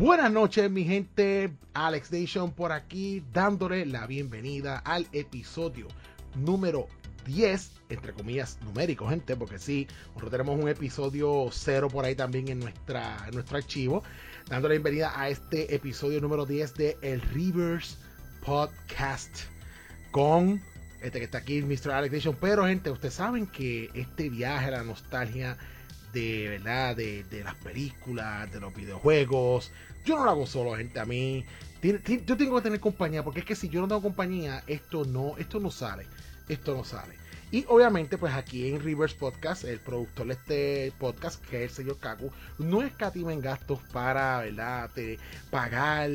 Buenas noches, mi gente. Alex Nation por aquí, dándole la bienvenida al episodio número 10, entre comillas, numérico, gente, porque sí, nosotros tenemos un episodio cero por ahí también en, nuestro archivo. Dándole la bienvenida a este episodio número 10 de El Rivers Podcast con este que está aquí, Mr. Alex Nation. Pero, gente, ustedes saben que este viaje la nostalgia de verdad de, de, las películas, de los videojuegos. Yo no lo hago solo, gente. A mí, yo tengo que tener compañía, porque es que si yo no tengo compañía, esto no, esto no sale. Esto no sale. Y obviamente, pues aquí en Rivers Podcast, el productor de este podcast, que es el señor Kaku, no escatima en gastos para, ¿verdad?, de pagar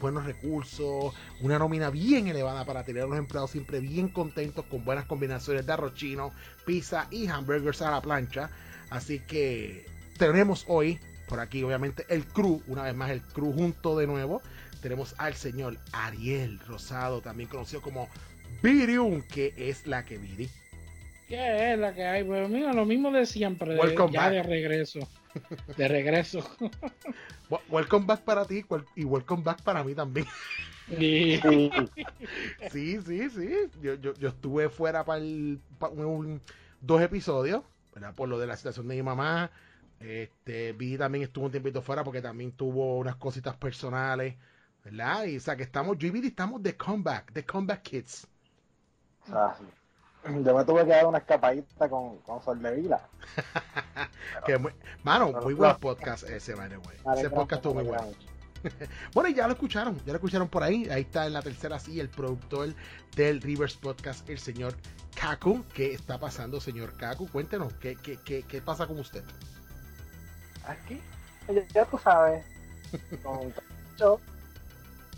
buenos recursos, una nómina bien elevada para tener a los empleados siempre bien contentos con buenas combinaciones de arroz chino, pizza y hamburgers a la plancha. Así que tenemos hoy por aquí, obviamente, el crew, una vez más el crew junto de nuevo. Tenemos al señor Ariel Rosado, también conocido como Virium, que es la que Viri. ¿Qué es la que hay? Pues mira, lo mismo de siempre, de, ya de regreso. De regreso. welcome back para ti y welcome back para mí también. Sí, sí, sí. sí. Yo, yo, yo, estuve fuera para, el, un, dos episodios, ¿verdad? Por lo de la situación de mi mamá. Este, Vi también estuvo un tiempito fuera porque también tuvo unas cositas personales, ¿verdad? Y o sea que estamos, yo y Vidi estamos de comeback, de comeback kids. Ah, sí. Yo me tuve que dar una escapadita con, con Sol de Vila. que muy, mano, muy buen podcast ese, by the way. Ese podcast estuvo muy bueno. bueno, y ya lo escucharon, ya lo escucharon por ahí. Ahí está en la tercera sí el productor del Rivers Podcast, el señor Kaku. ¿Qué está pasando, señor Kaku? Cuéntenos, ¿qué, qué, qué, qué pasa con usted? Aquí, ya tú sabes, con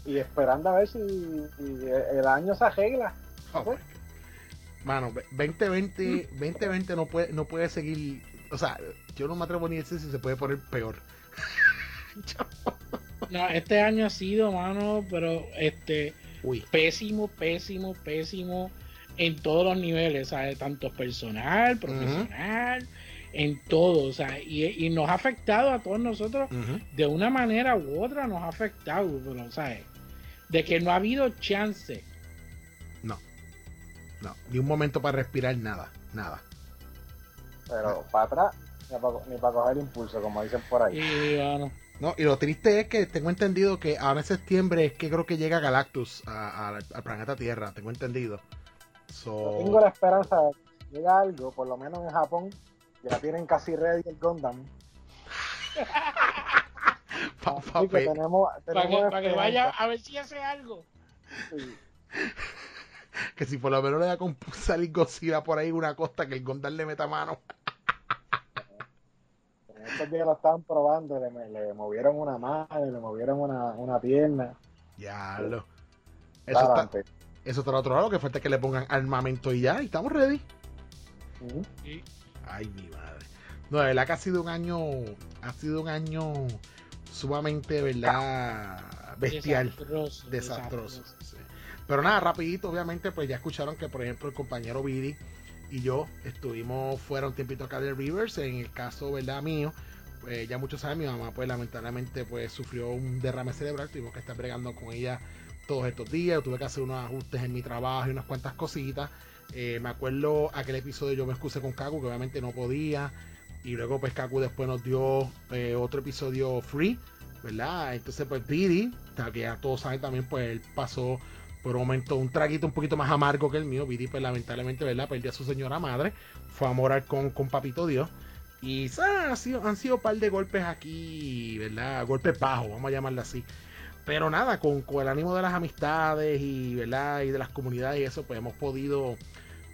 y esperando a ver si, el año se arregla. Oh, Mano, 2020, 2020 no puede, no puede seguir. O sea, yo no me atrevo ni a decir si se puede poner peor. no, este año ha sido, mano, pero este pésimo, pésimo, pésimo en todos los niveles, ¿sabes? Tanto personal, profesional, en todo, o sea, y, nos ha afectado a todos nosotros de una manera u otra, nos ha afectado, pero, ¿sabes? De que no ha habido chance no, ni un momento para respirar, nada, nada. Pero para atrás, ni para, coger impulso, como dicen por ahí. Y, no, y lo triste es que tengo entendido que ahora en septiembre es que creo que llega Galactus al planeta Tierra, tengo entendido. tengo la esperanza de que llegue algo, por lo menos en Japón, ya tienen casi ready el Gundam. para que, que, vaya a ver si hace algo. Sí. que si por lo menos le da con salir Godzilla por ahí una costa que el Gondar le meta mano. Estos días lo estaban probando, le, movieron una mano, le movieron una, una pierna. Ya lo. Eso está, eso está al otro lado, que falta que le pongan armamento y ya, y estamos ready. Ay, mi madre. No, de verdad que ha sido un año, ha sido un año sumamente, ¿verdad? Bestial. Desastroso. desastroso. Pero nada, rapidito, obviamente, pues ya escucharon que, por ejemplo, el compañero Vidi y yo estuvimos fuera un tiempito acá de Rivers. En el caso, ¿verdad? Mío, pues ya muchos saben, mi mamá, pues lamentablemente, pues sufrió un derrame cerebral. Tuvimos que estar bregando con ella todos estos días. tuve que hacer unos ajustes en mi trabajo y unas cuantas cositas. Eh, me acuerdo aquel episodio, yo me excusé con Kaku, que obviamente no podía. Y luego, pues Kaku después nos dio eh, otro episodio free, ¿verdad? Entonces, pues Didi, que ya todos saben también, pues él pasó por un momento un traguito un poquito más amargo que el mío. Vidi, pues lamentablemente, ¿verdad? Perdió a su señora madre. Fue a morar con, con Papito Dios. Y han sido, han sido un par de golpes aquí, ¿verdad? Golpes bajos, vamos a llamarlo así. Pero nada, con, con, el ánimo de las amistades y, ¿verdad? y de las comunidades y eso, pues hemos podido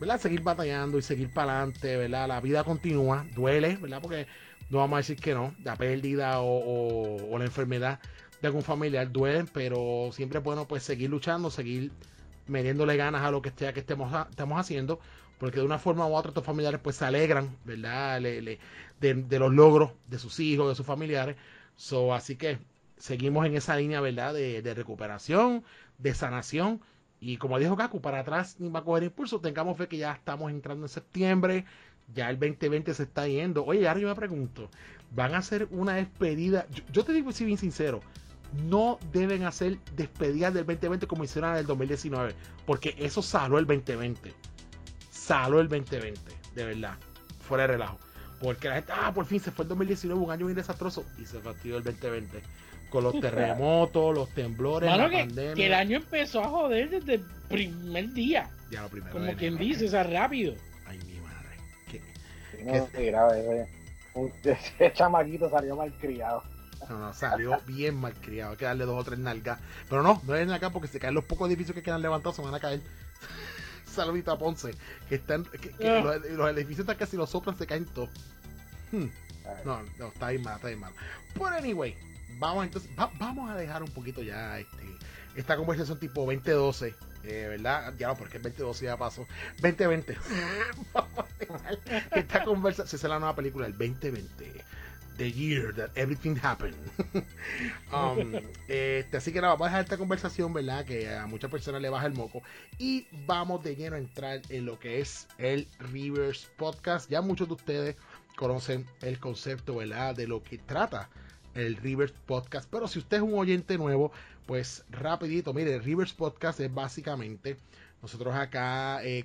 ¿verdad? seguir batallando y seguir para adelante. ¿verdad? La vida continúa, duele, ¿verdad? porque no vamos a decir que no, la pérdida o, o la enfermedad de algún familiar duelen, pero siempre es bueno pues seguir luchando, seguir metiéndole ganas a lo que, esté, que estemos, estamos haciendo, porque de una forma u otra estos familiares pues se alegran, ¿verdad? de, los logros de sus hijos, de sus familiares. Así que seguimos en esa línea, ¿verdad? De, de recuperación, de sanación. Y como dijo Kaku, para atrás ni va a coger impulso. Tengamos fe que ya estamos entrando en septiembre. Ya el 2020 se está yendo. Oye, ahora yo me pregunto, ¿van a hacer una despedida? Yo, te digo, si bien sincero, no deben hacer despedidas del 2020 como hicieron en el 2019, porque eso saló el 2020. Saló el 2020, de verdad, fuera de relajo. Porque la gente, ah, por fin se fue el 2019, un año bien desastroso, y se fastidió el 2020. Con los terremotos, los temblores, la que, pandemia. Que el año empezó a joder desde el primer día. Ya lo primero. Como quien dice, o sea, rápido. Ay, mi madre. ¿Qué, no, qué... grave, ese chamaquito salió mal criado. No, no, salió bien mal criado. Hay que darle dos o tres nalgas. Pero no, no es acá porque se caen los pocos edificios que quedan levantados, se van a caer. Saludito a Ponce. Que están. Que, ah. los, edificios están casi los soplan, se caen todos. Hmm. No, no, está ahí mal, está ahí mal. Pero anyway, vamos entonces, vamos a dejar un poquito ya este, esta conversación tipo 2012. Eh, ¿Verdad? Ya no, porque el 2012 ya pasó. 2020. vamos a dejar esta conversación. Se hace la nueva película, el 2020 the year that everything happened. Um, este, así que nada, vamos a dejar esta conversación, ¿verdad? Que a muchas personas le baja el moco. Y vamos de lleno a entrar en lo que es el Rivers Podcast. Ya muchos de ustedes conocen el concepto, ¿verdad? De lo que trata el Rivers Podcast. Pero si usted es un oyente nuevo, pues rapidito, mire, el Rivers Podcast es básicamente, nosotros acá eh,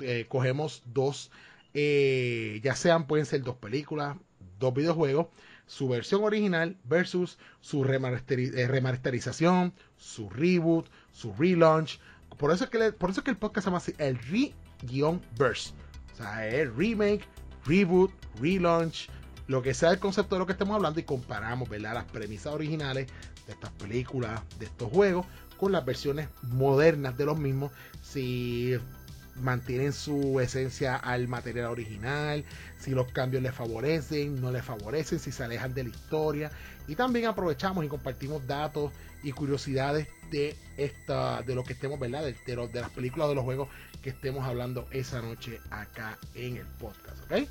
eh, cogemos dos, eh, ya sean, pueden ser dos películas, dos videojuegos, su versión original versus su eh, remasterización, su reboot, su relaunch. Por eso es que, por eso es que el podcast se llama así, el re-verse. O sea, el remake, reboot, relaunch, lo que sea el concepto de lo que estemos hablando y comparamos ¿verdad? las premisas originales de estas películas, de estos juegos, con las versiones modernas de los mismos. Si mantienen su esencia al material original, si los cambios les favorecen, no les favorecen, si se alejan de la historia. Y también aprovechamos y compartimos datos y curiosidades de esta, de lo que estemos, ¿verdad? De, de, las películas de los juegos que estemos hablando esa noche acá en el podcast, ¿ok?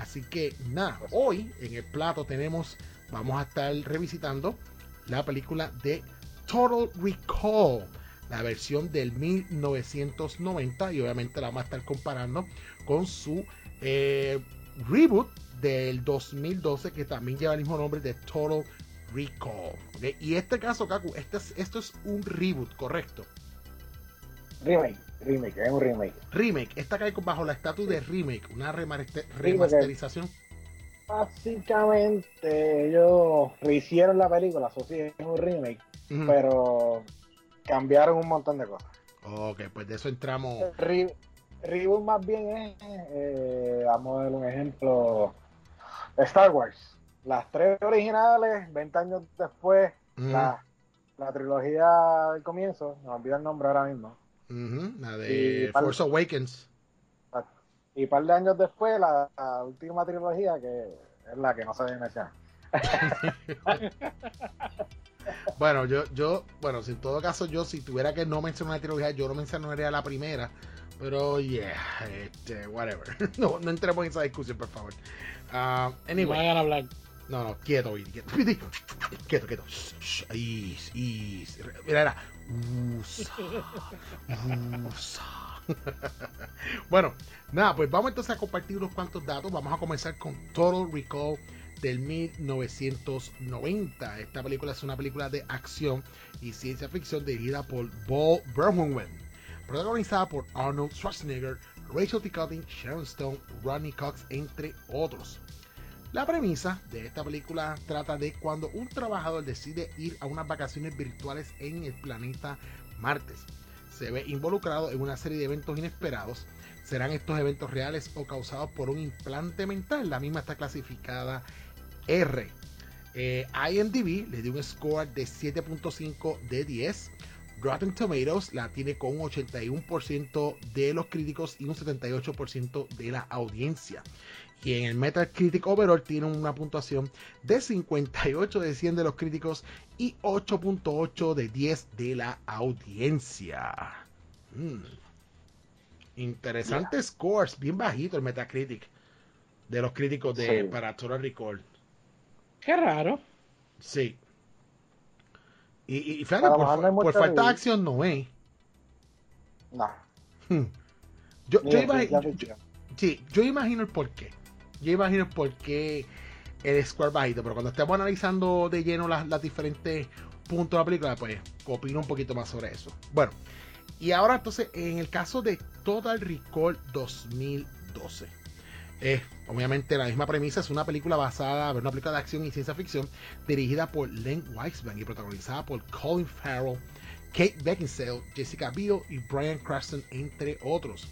Así que nada, hoy en el plato tenemos, vamos a estar revisitando la película de Total Recall la versión del 1990 y obviamente la vamos a estar comparando con su eh, reboot del 2012 que también lleva el mismo nombre de Total Recall. Y este caso, Kaku, este esto es un reboot, ¿correcto? Remake, remake, es un remake. Remake, esta cae bajo la estatus de remake, una remasterización. Básicamente ellos rehicieron la película, eso sí, es un remake, pero cambiaron un montón de cosas. Ok, pues de eso entramos. reboot más bien es, eh, vamos a ver un ejemplo, Star Wars. Las tres originales, 20 años después, la, trilogía del comienzo, me olvido el nombre ahora mismo. La de Force Awakens. Y un par de años después, la, última trilogía, que es la que no se mencionar. bueno, yo, yo, bueno, en todo caso, yo si tuviera que no mencionar una trilogía, yo no mencionaría la primera. Pero, yeah, este, whatever. no, no entremos en esa discusión, por favor. Uh, anyway. No hablar. No, no, quieto, quieto, quieto, quieto. Mira, era. bueno, nada, pues vamos entonces a compartir unos cuantos datos. Vamos a comenzar con Total Recall del 1990. Esta película es una película de acción y ciencia ficción dirigida por Bo Burnham, protagonizada por Arnold Schwarzenegger, Rachel T. Cutting, Sharon Stone, Ronnie Cox, entre otros. La premisa de esta película trata de cuando un trabajador decide ir a unas vacaciones virtuales en el planeta Marte. Se ve involucrado en una serie de eventos inesperados. ¿Serán estos eventos reales o causados por un implante mental? La misma está clasificada R. Eh, IMDb le dio un score de 7.5 de 10. Rotten Tomatoes la tiene con un 81% de los críticos y un 78% de la audiencia. Y en el Metacritic Overall tiene una puntuación de 58 de 100 de los críticos y 8.8 de 10 de la audiencia. Hmm. Interesantes scores, bien bajito el Metacritic de los críticos de, para Total Recall. Qué raro. Sí. Y, y fíjate, por, falta de acción no es. No. Hmm. Yo, yo, imagino, sí, yo imagino el porqué. Yo imagino el porqué el score bajito, pero cuando estamos analizando de lleno las, las diferentes punto de la película, pues opino un poquito más sobre eso. Bueno, y ahora entonces, en el caso de Total Recall 2012. Es obviamente la misma premisa, es una película basada, una película de acción y ciencia ficción dirigida por Len Wiseman y protagonizada por Colin Farrell, Kate Beckinsale, Jessica Biel y Brian Cranston, entre otros.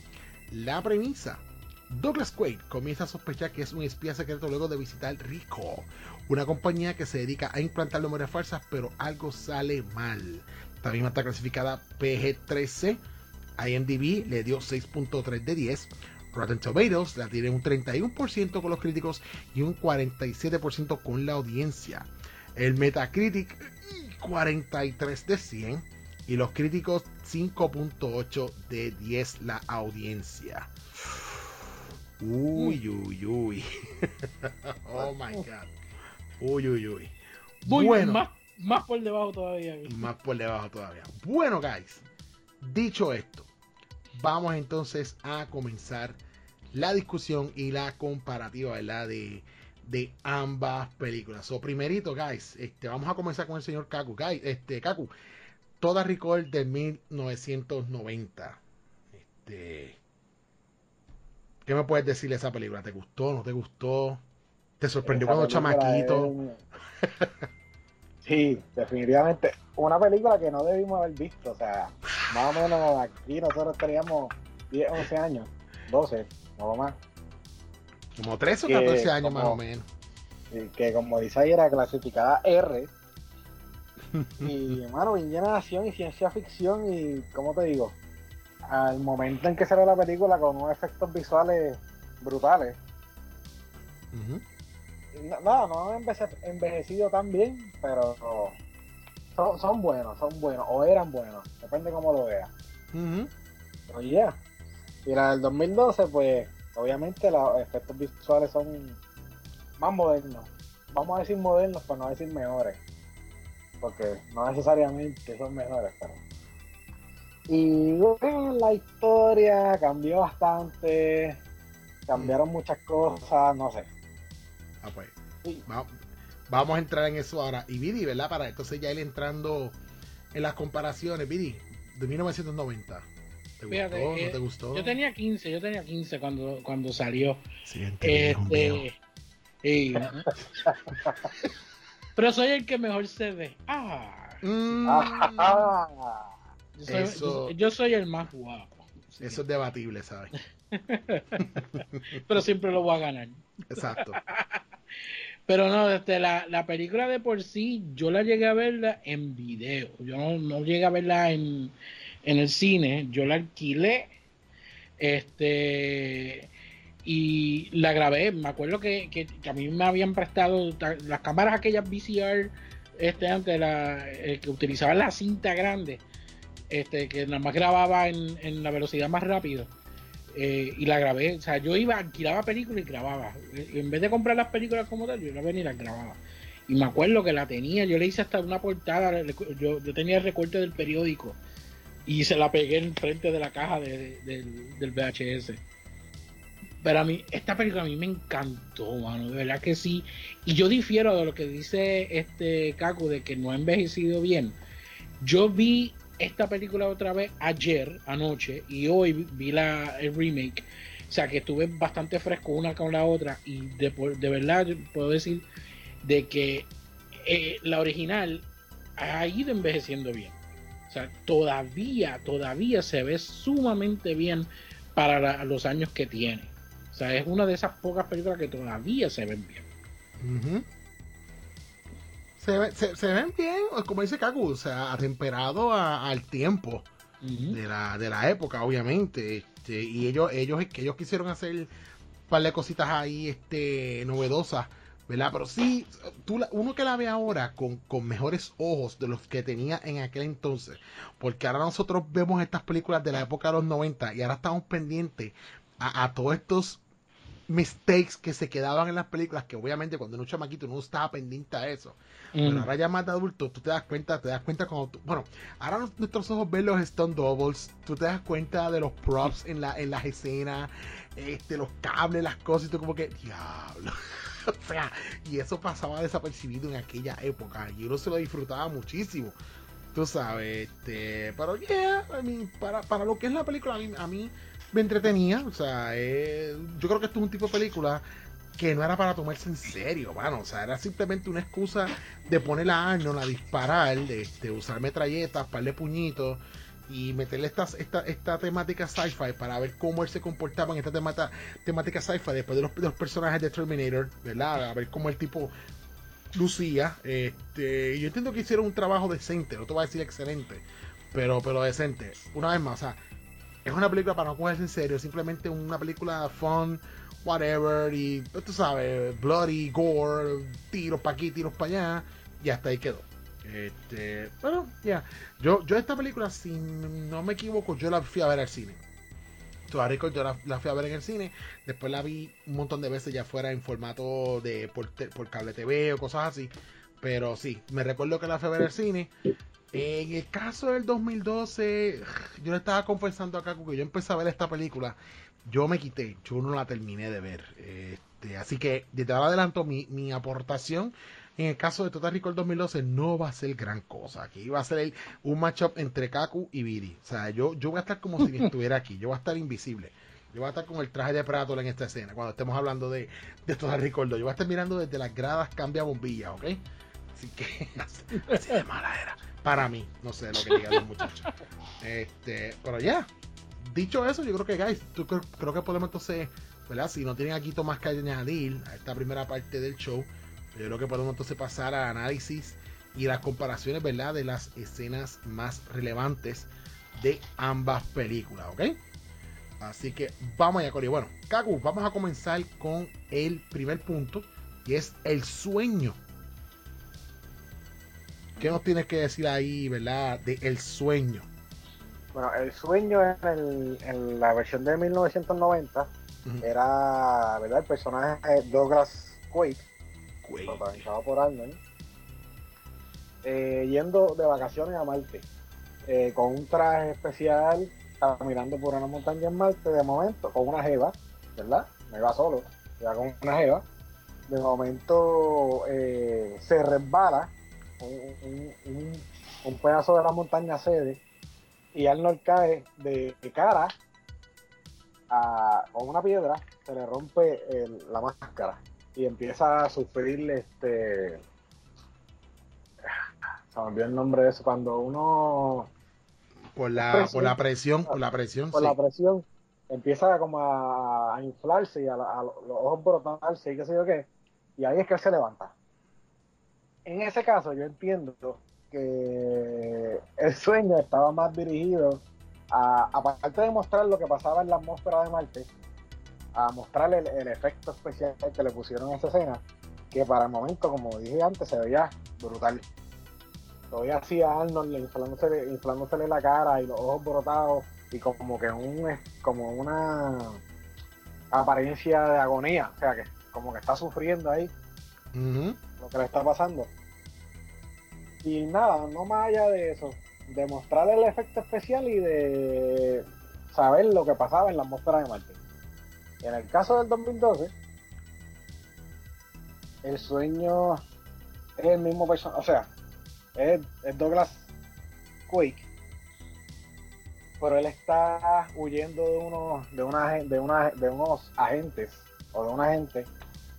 La premisa. Douglas Quaid comienza a sospechar que es un espía secreto luego de visitar Rico, una compañía que se dedica a implantar memorias falsas, pero algo sale mal. La misma está clasificada PG-13. IMDb le dio 6.3 de 10. Rotten Tomatoes la tiene un 31% con los críticos y un 47% con la audiencia. El Metacritic 43 de 100 y los críticos 5.8 de 10 la audiencia. Uy, uy, uy. oh my god. Uy, uy, uy. bueno, más, más por debajo todavía. Más por debajo todavía. Bueno, guys. Dicho esto, vamos entonces a comenzar la discusión y la comparativa, ¿verdad? De, de ambas películas. O primerito, guys, este, vamos a comenzar con el señor Kaku. Guys, este, Kaku, toda Recall de 1990. Este, ¿Qué me puedes decir de esa película? ¿Te gustó? ¿No te gustó? ¿Te sorprendió cuando chamaquito? Sí, definitivamente. Una película que no debimos haber visto. O sea, más o menos aquí nosotros teníamos 10, 11 años, 12, no más. Como 13 o 14 años más o menos. Que como dice ahí era clasificada R. y, hermano, de acción y ciencia ficción. Y, ¿cómo te digo? Al momento en que salió la película con unos efectos visuales brutales. No, no han envejecido tan bien, pero son, buenos, son buenos, o eran buenos, depende cómo lo veas. Oye, y la del 2012, pues obviamente los efectos visuales son más modernos. Vamos a decir modernos, para no decir mejores. Porque no necesariamente son mejores, pero. Y bueno, la historia cambió bastante. Cambiaron muchas cosas, no sé. Ah, pues. Vamos, a entrar en eso ahora. Y Vidi, ¿verdad? Para entonces ya ir entrando en las comparaciones. Vidi, de 1990. ¿Te gustó? ¿No te gustó? Yo tenía 15, yo tenía 15 cuando, cuando salió. este, pero soy el que mejor se ve. Ah. Mm. yo, soy, el más guapo. Eso es debatible, ¿sabes? pero siempre lo voy a ganar. Exacto. Pero no, desde la, la, película de por sí, yo la llegué a verla en video. Yo no, llegué a verla en, el cine. Yo la alquilé. Este. Y la grabé. Me acuerdo que, que, a mí me habían prestado las cámaras aquellas VCR. Este, antes, la, eh, que utilizaban la cinta grande. Este, que nada más grababa en, en la velocidad más rápido eh, y la grabé. O sea, yo iba, alquilaba películas y grababa. En vez de comprar las películas como tal, yo la venía y las grababa. Y me acuerdo que la tenía, yo le hice hasta una portada, yo, tenía el recorte del periódico y se la pegué en frente de la caja del VHS. Pero a mí, esta película a mí me encantó, mano, de verdad que sí. Y yo difiero de lo que dice este Kaku de que no ha envejecido bien. Yo vi esta película otra vez ayer, anoche, y hoy vi la, el remake. O sea que estuve bastante fresco una con la otra y de, de verdad puedo decir de que eh, la original ha ido envejeciendo bien. O sea, todavía, todavía se ve sumamente bien para los años que tiene. O sea, es una de esas pocas películas que todavía se ven bien se, ven bien, como dice Kaku, o sea, atemperado al tiempo de, la, de la época, obviamente. Este, y ellos, ellos, ellos quisieron hacer un par de cositas ahí este, novedosas, ¿verdad? Pero sí, tú, uno que la ve ahora con, con mejores ojos de los que tenía en aquel entonces, porque ahora nosotros vemos estas películas de la época de los 90 y ahora estamos pendientes a, a todos estos mistakes que se quedaban en las películas, que obviamente cuando uno chamaquito no estaba pendiente a eso. Pero mm. ahora ya más de adulto, tú te das cuenta, te das cuenta cuando tú, bueno, ahora nuestros ojos ven los stone doubles, tú te das cuenta de los props en la, en las escenas, este, los cables, las cosas, y tú como que, diablo. o sea, y eso pasaba desapercibido en aquella época y uno se lo disfrutaba muchísimo. Tú sabes, este, pero yeah, para, para lo que es la película, a mí, me entretenía. O sea, eh, yo creo que esto es un tipo de película que no era para tomarse en serio, mano. O sea, era simplemente una excusa de poner a Arnold a disparar, de, este, usar metralletas, parle puñitos y meterle esta, esta, esta temática sci-fi para ver cómo él se comportaba en esta temática, temática sci-fi después de los, personajes de Terminator, ¿verdad? A ver cómo el tipo lucía. Este, yo entiendo que hicieron un trabajo decente, no te voy a decir excelente, pero, pero decente. Una vez más, o sea, es una película para no cogerse en serio, simplemente una película fun, whatever, y tú sabes, bloody, gore, tiros para aquí, tiros para allá, y hasta ahí quedó. Este, bueno, ya. Yo, yo esta película, si no me equivoco, yo la fui a ver al cine. Todavía yo la, fui a ver en el cine. Después la vi un montón de veces ya fuera en formato de por, cable TV o cosas así. Pero sí, me recuerdo que la fui a ver al cine. En el caso del 2012, yo le estaba confesando acá que yo empecé a ver esta película. Yo me quité, yo no la terminé de ver. Este, así que desde ahora adelanto mi, mi aportación en el caso de Total Recall 2012 no va a ser gran cosa. Aquí va a ser un matchup entre Kaku y Viri. O sea, yo, yo voy a estar como si estuviera aquí. Yo voy a estar invisible. Yo voy a estar con el traje de Predator en esta escena cuando estemos hablando de, de Total Recall Yo voy a estar mirando desde las gradas cambia bombilla, ¿ok? Así que así, de mala era. Para mí, no sé lo que digan los muchachos. Este, pero ya, dicho eso, yo creo que, guys, creo, creo, que podemos entonces, ¿verdad? Si no tienen aquí más que añadir a esta primera parte del show, yo creo que podemos entonces pasar al análisis y las comparaciones, ¿verdad? De las escenas más relevantes de ambas películas, ¿ok? Así que vamos allá, Cori. Bueno, Kaku, vamos a comenzar con el primer punto, y es el sueño. ¿Qué nos tienes que decir ahí, verdad? De el sueño. Bueno, el sueño en, en la versión de 1990 era, ¿verdad? El personaje Douglas Quaid protagonizado por Arnold, eh, yendo de vacaciones a Marte, eh, con un traje especial, caminando por una montaña en Marte, de momento, con una jeva, ¿verdad? Me iba solo, ya con una jeva. De momento eh, se resbala un, pedazo de la montaña sede y Arnold cae de, cara a, con una piedra, se le rompe la máscara y empieza a sufrir este se me olvidó el nombre de eso cuando uno por la por la presión por la presión por la presión empieza como a, inflarse y a, los ojos brotarse y qué sé yo qué y ahí es que él se levanta en ese caso yo entiendo que el sueño estaba más dirigido a aparte de mostrar lo que pasaba en la atmósfera de Marte a mostrarle el, efecto especial que le pusieron a esa escena, que para el momento, como dije antes, se veía brutal. Todavía hacía Arnold inflándosele, inflándosele la cara y los ojos brotados y como que un como una apariencia de agonía, o sea que como que está sufriendo ahí lo que le está pasando. Y nada, no más allá de eso, de mostrarle el efecto especial y de saber lo que pasaba en la atmósfera de Marte. En el caso del 2012, el sueño es el mismo personaje, o sea, es, Douglas Quake, pero él está huyendo de unos, de una, de una, de unos agentes o de una agente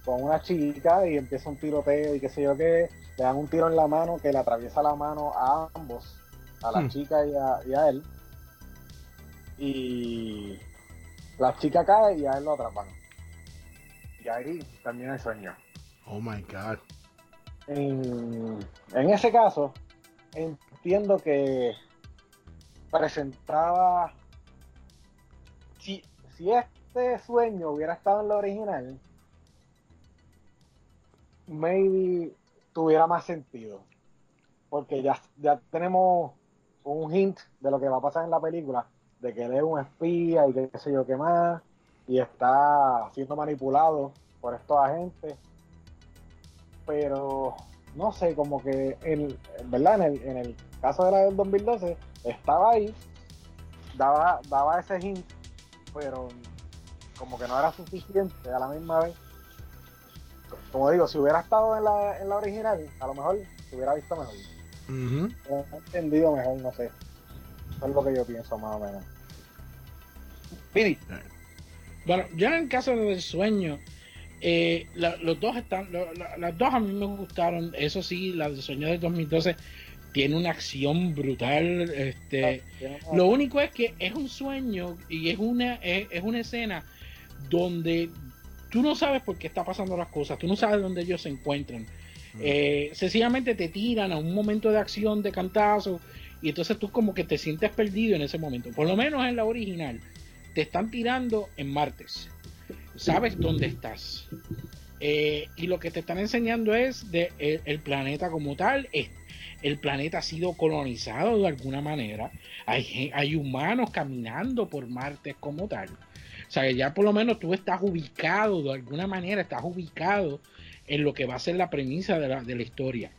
con una chica y empieza un tiroteo y qué sé yo qué, le dan un tiro en la mano que le atraviesa la mano a ambos, a la hmm. chica y a, y a él. Y la chica cae y a él lo atrapan. Y ahí también el sueño. Oh my god. En, ese caso, entiendo que presentaba. Si, si este sueño hubiera estado en lo original, maybe tuviera más sentido. Porque ya, ya tenemos un hint de lo que va a pasar en la película de que él es un espía y qué sé yo qué más, y está siendo manipulado por estos agentes. Pero no sé, como que el, ¿verdad? En el, en el caso de la del 2012, estaba ahí, daba, daba ese hint, pero como que no era suficiente a la misma vez. Como digo, si hubiera estado en la, en la original, a lo mejor se hubiera visto mejor. Uh entendido mejor, no sé. Eso es lo que yo pienso más o menos. Pini. Bueno, yo en el caso del sueño, eh, los dos están, las dos a mí me gustaron. Eso sí, la del sueño del 2012 tiene una acción brutal. Este, ah, lo único es que es un sueño y es una, es, una escena donde tú no sabes por qué está pasando las cosas, tú no sabes dónde ellos se encuentran. Mm. Eh, sencillamente te tiran a un momento de acción, de cantazo, y entonces tú como que te sientes perdido en ese momento. Por lo menos en la original, te están tirando en martes. Sabes dónde estás. Eh, y lo que te están enseñando es de el, planeta como tal. el planeta ha sido colonizado de alguna manera. Hay, hay humanos caminando por Marte como tal. O sea, que ya por lo menos tú estás ubicado de alguna manera, estás ubicado en lo que va a ser la premisa de la, de la historia.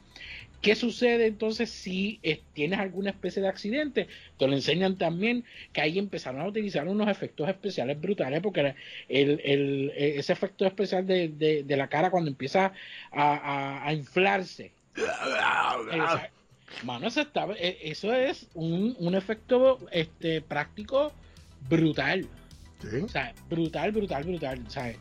¿Qué sucede entonces si eh, tienes alguna especie de accidente? Te lo enseñan también que ahí empezaron a utilizar unos efectos especiales brutales porque el, el, ese efecto especial de, la cara cuando empieza a, inflarse. mano, eso, e, eso es un, un efecto este, práctico brutal. Brutal, brutal, brutal. ¿sabes?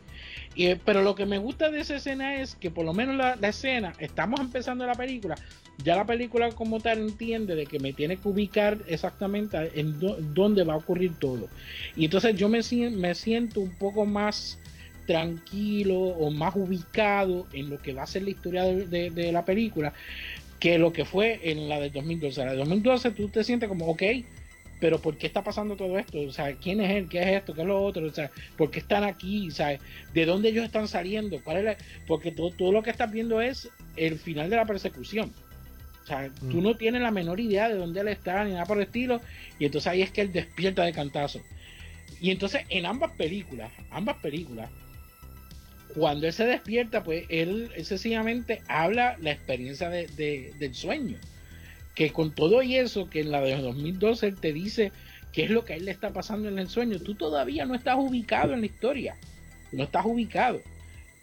Y, pero lo que me gusta de esa escena es que por lo menos la, escena, estamos empezando la película, ya la película como tal entiende de que me tiene que ubicar exactamente en dónde va a ocurrir todo. Y entonces yo me, me siento un poco más tranquilo o más ubicado en lo que va a ser la historia de, de la película que lo que fue en la de 2012. La de 2012 tú te sientes como, ok, pero ¿por qué está pasando todo esto? O sea, ¿quién es él? ¿Qué es esto? ¿Qué es lo otro? O sea, ¿por qué están aquí? O sea, ¿de dónde ellos están saliendo? ¿Cuál es Porque todo, todo lo que estás viendo es el final de la persecución. O sea, tú mm. no tienes la menor idea de dónde él está ni nada por el estilo. Y entonces ahí es que él despierta de cantazo. Y entonces en ambas películas, ambas películas, cuando él se despierta, pues él, sencillamente habla la experiencia del sueño que con todo y eso, que en la de 2012 él te dice qué es lo que a él le está pasando en el sueño, tú todavía no estás ubicado en la historia, no estás ubicado.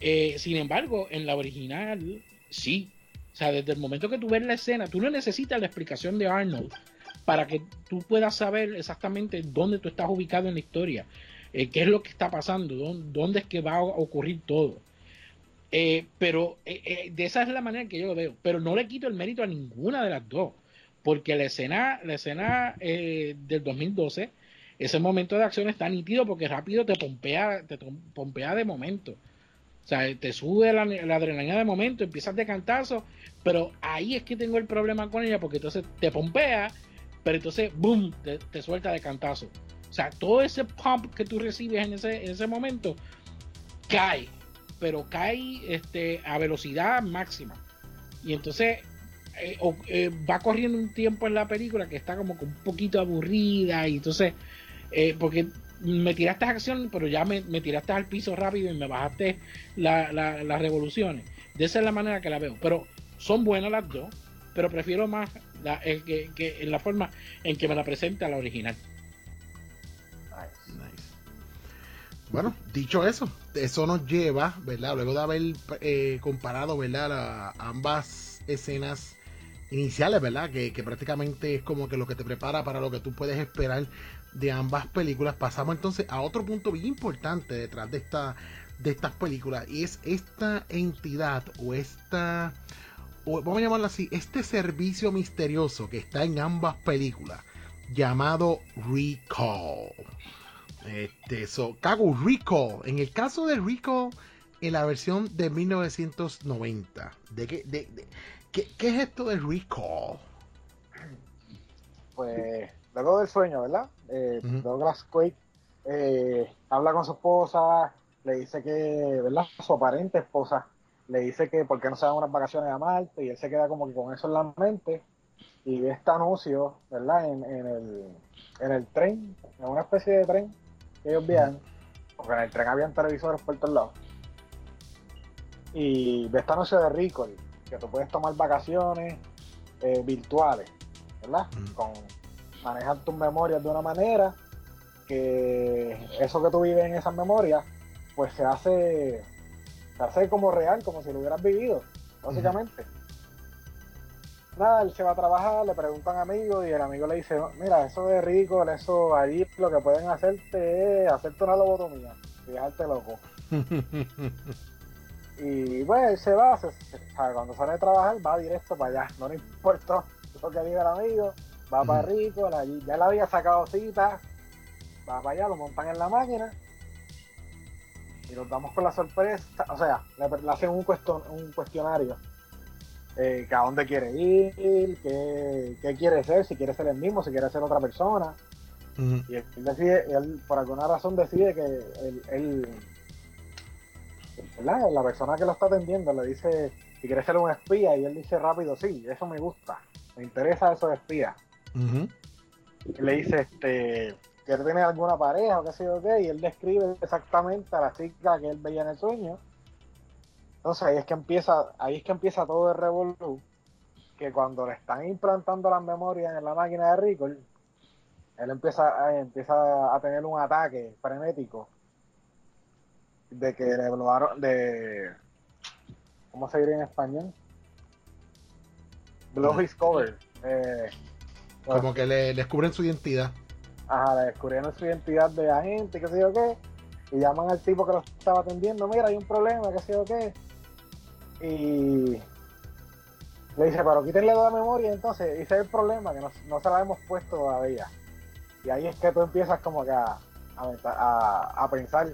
Eh, sin embargo, en la original, sí. O sea, desde el momento que tú ves la escena, tú no necesitas la explicación de Arnold para que tú puedas saber exactamente dónde tú estás ubicado en la historia, eh, qué es lo que está pasando, dónde, es que va a ocurrir todo. Eh, pero de esa es la manera que yo lo veo. Pero no le quito el mérito a ninguna de las dos porque la escena, la escena eh, del 2012, ese momento de acción está nítido porque rápido te pompea, te pompea de momento. O sea, te sube la, adrenalina de momento, empiezas de cantazo, pero ahí es que tengo el problema con ella porque entonces te pompea, pero entonces, boom, te, suelta de cantazo. O sea, todo ese pump que tú recibes en ese, en ese momento cae, pero cae este, a velocidad máxima. Y entonces eh, eh, va corriendo un tiempo en la película que está como un poquito aburrida y entonces, eh, porque me tiraste a acción, pero ya me, tiraste al piso rápido y me bajaste las revoluciones. De esa es la manera que la veo. Pero son buenas las dos, pero prefiero más la, que, en la forma en que me la presenta la original. Bueno, dicho eso, eso nos lleva, ¿verdad? Luego de haber comparado, ¿verdad? ambas escenas iniciales, ¿verdad? Que, prácticamente es como que lo que te prepara para lo que tú puedes esperar de ambas películas. Pasamos entonces a otro punto bien importante detrás de esta de estas películas y es esta entidad o esta o vamos a llamarlo así, este servicio misterioso que está en ambas películas llamado Recall. Este, so, cago Recall. En el caso de Recall, en la versión de 1990, ¿de qué, de, ¿Qué, es esto del recall? Pues luego del sueño, ¿verdad? Eh, Douglas Quaid eh, habla con su esposa, le dice que, ¿verdad? Su aparente esposa le dice que por qué no se dan unas vacaciones a Marte y él se queda como que con eso en la mente y ve este anuncio, ¿verdad? En, el, en el tren, en una especie de tren que ellos vean, porque en el tren habían televisores por todos lados. Y ve este anuncio de Recall que tú puedes tomar vacaciones eh, virtuales, ¿verdad? Con manejar tus memorias de una manera que eso que tú vives en esas memorias, pues se hace Se hace como real, como si lo hubieras vivido, básicamente. Nada, él se va a trabajar, le preguntan amigos y el amigo le dice, mira, eso de rico, eso allí lo que pueden hacerte es hacerte una lobotomía y dejarte loco. y pues se va, cuando sale de trabajar va directo para allá, no le importa lo que diga el amigo, va para rico, ya le había sacado cita, va para allá, lo montan en la máquina. Y nos damos con la sorpresa, o sea, le, hacen un, un cuestionario. Eh, a dónde quiere ir, qué, quiere ser, si quiere ser el mismo, si quiere ser otra persona. Y él, decide, él por alguna razón decide que él, la persona que lo está atendiendo le dice si quiere ser un espía y él dice rápido, sí, eso me gusta, me interesa eso de espía. Y le dice, este, ¿quiere tener alguna pareja o qué sé yo qué? Y él describe exactamente a la chica que él veía en el sueño entonces ahí es que empieza, ahí es que empieza todo el revolú, que cuando le están implantando las memorias en la máquina de Rico, él empieza, a, empieza a tener un ataque frenético de que le bloquearon, de ¿cómo se diría en español? Blow discover. Eh, Como que le, descubren su identidad. Ajá, le descubrieron su identidad de agente, qué sé yo qué, y llaman al tipo que lo estaba atendiendo, mira, hay un problema, qué sé yo qué, y le dice, pero quítenle la memoria entonces, ese es el problema, que no, se la hemos puesto todavía. Y ahí es que tú empiezas como que a, a, pensar,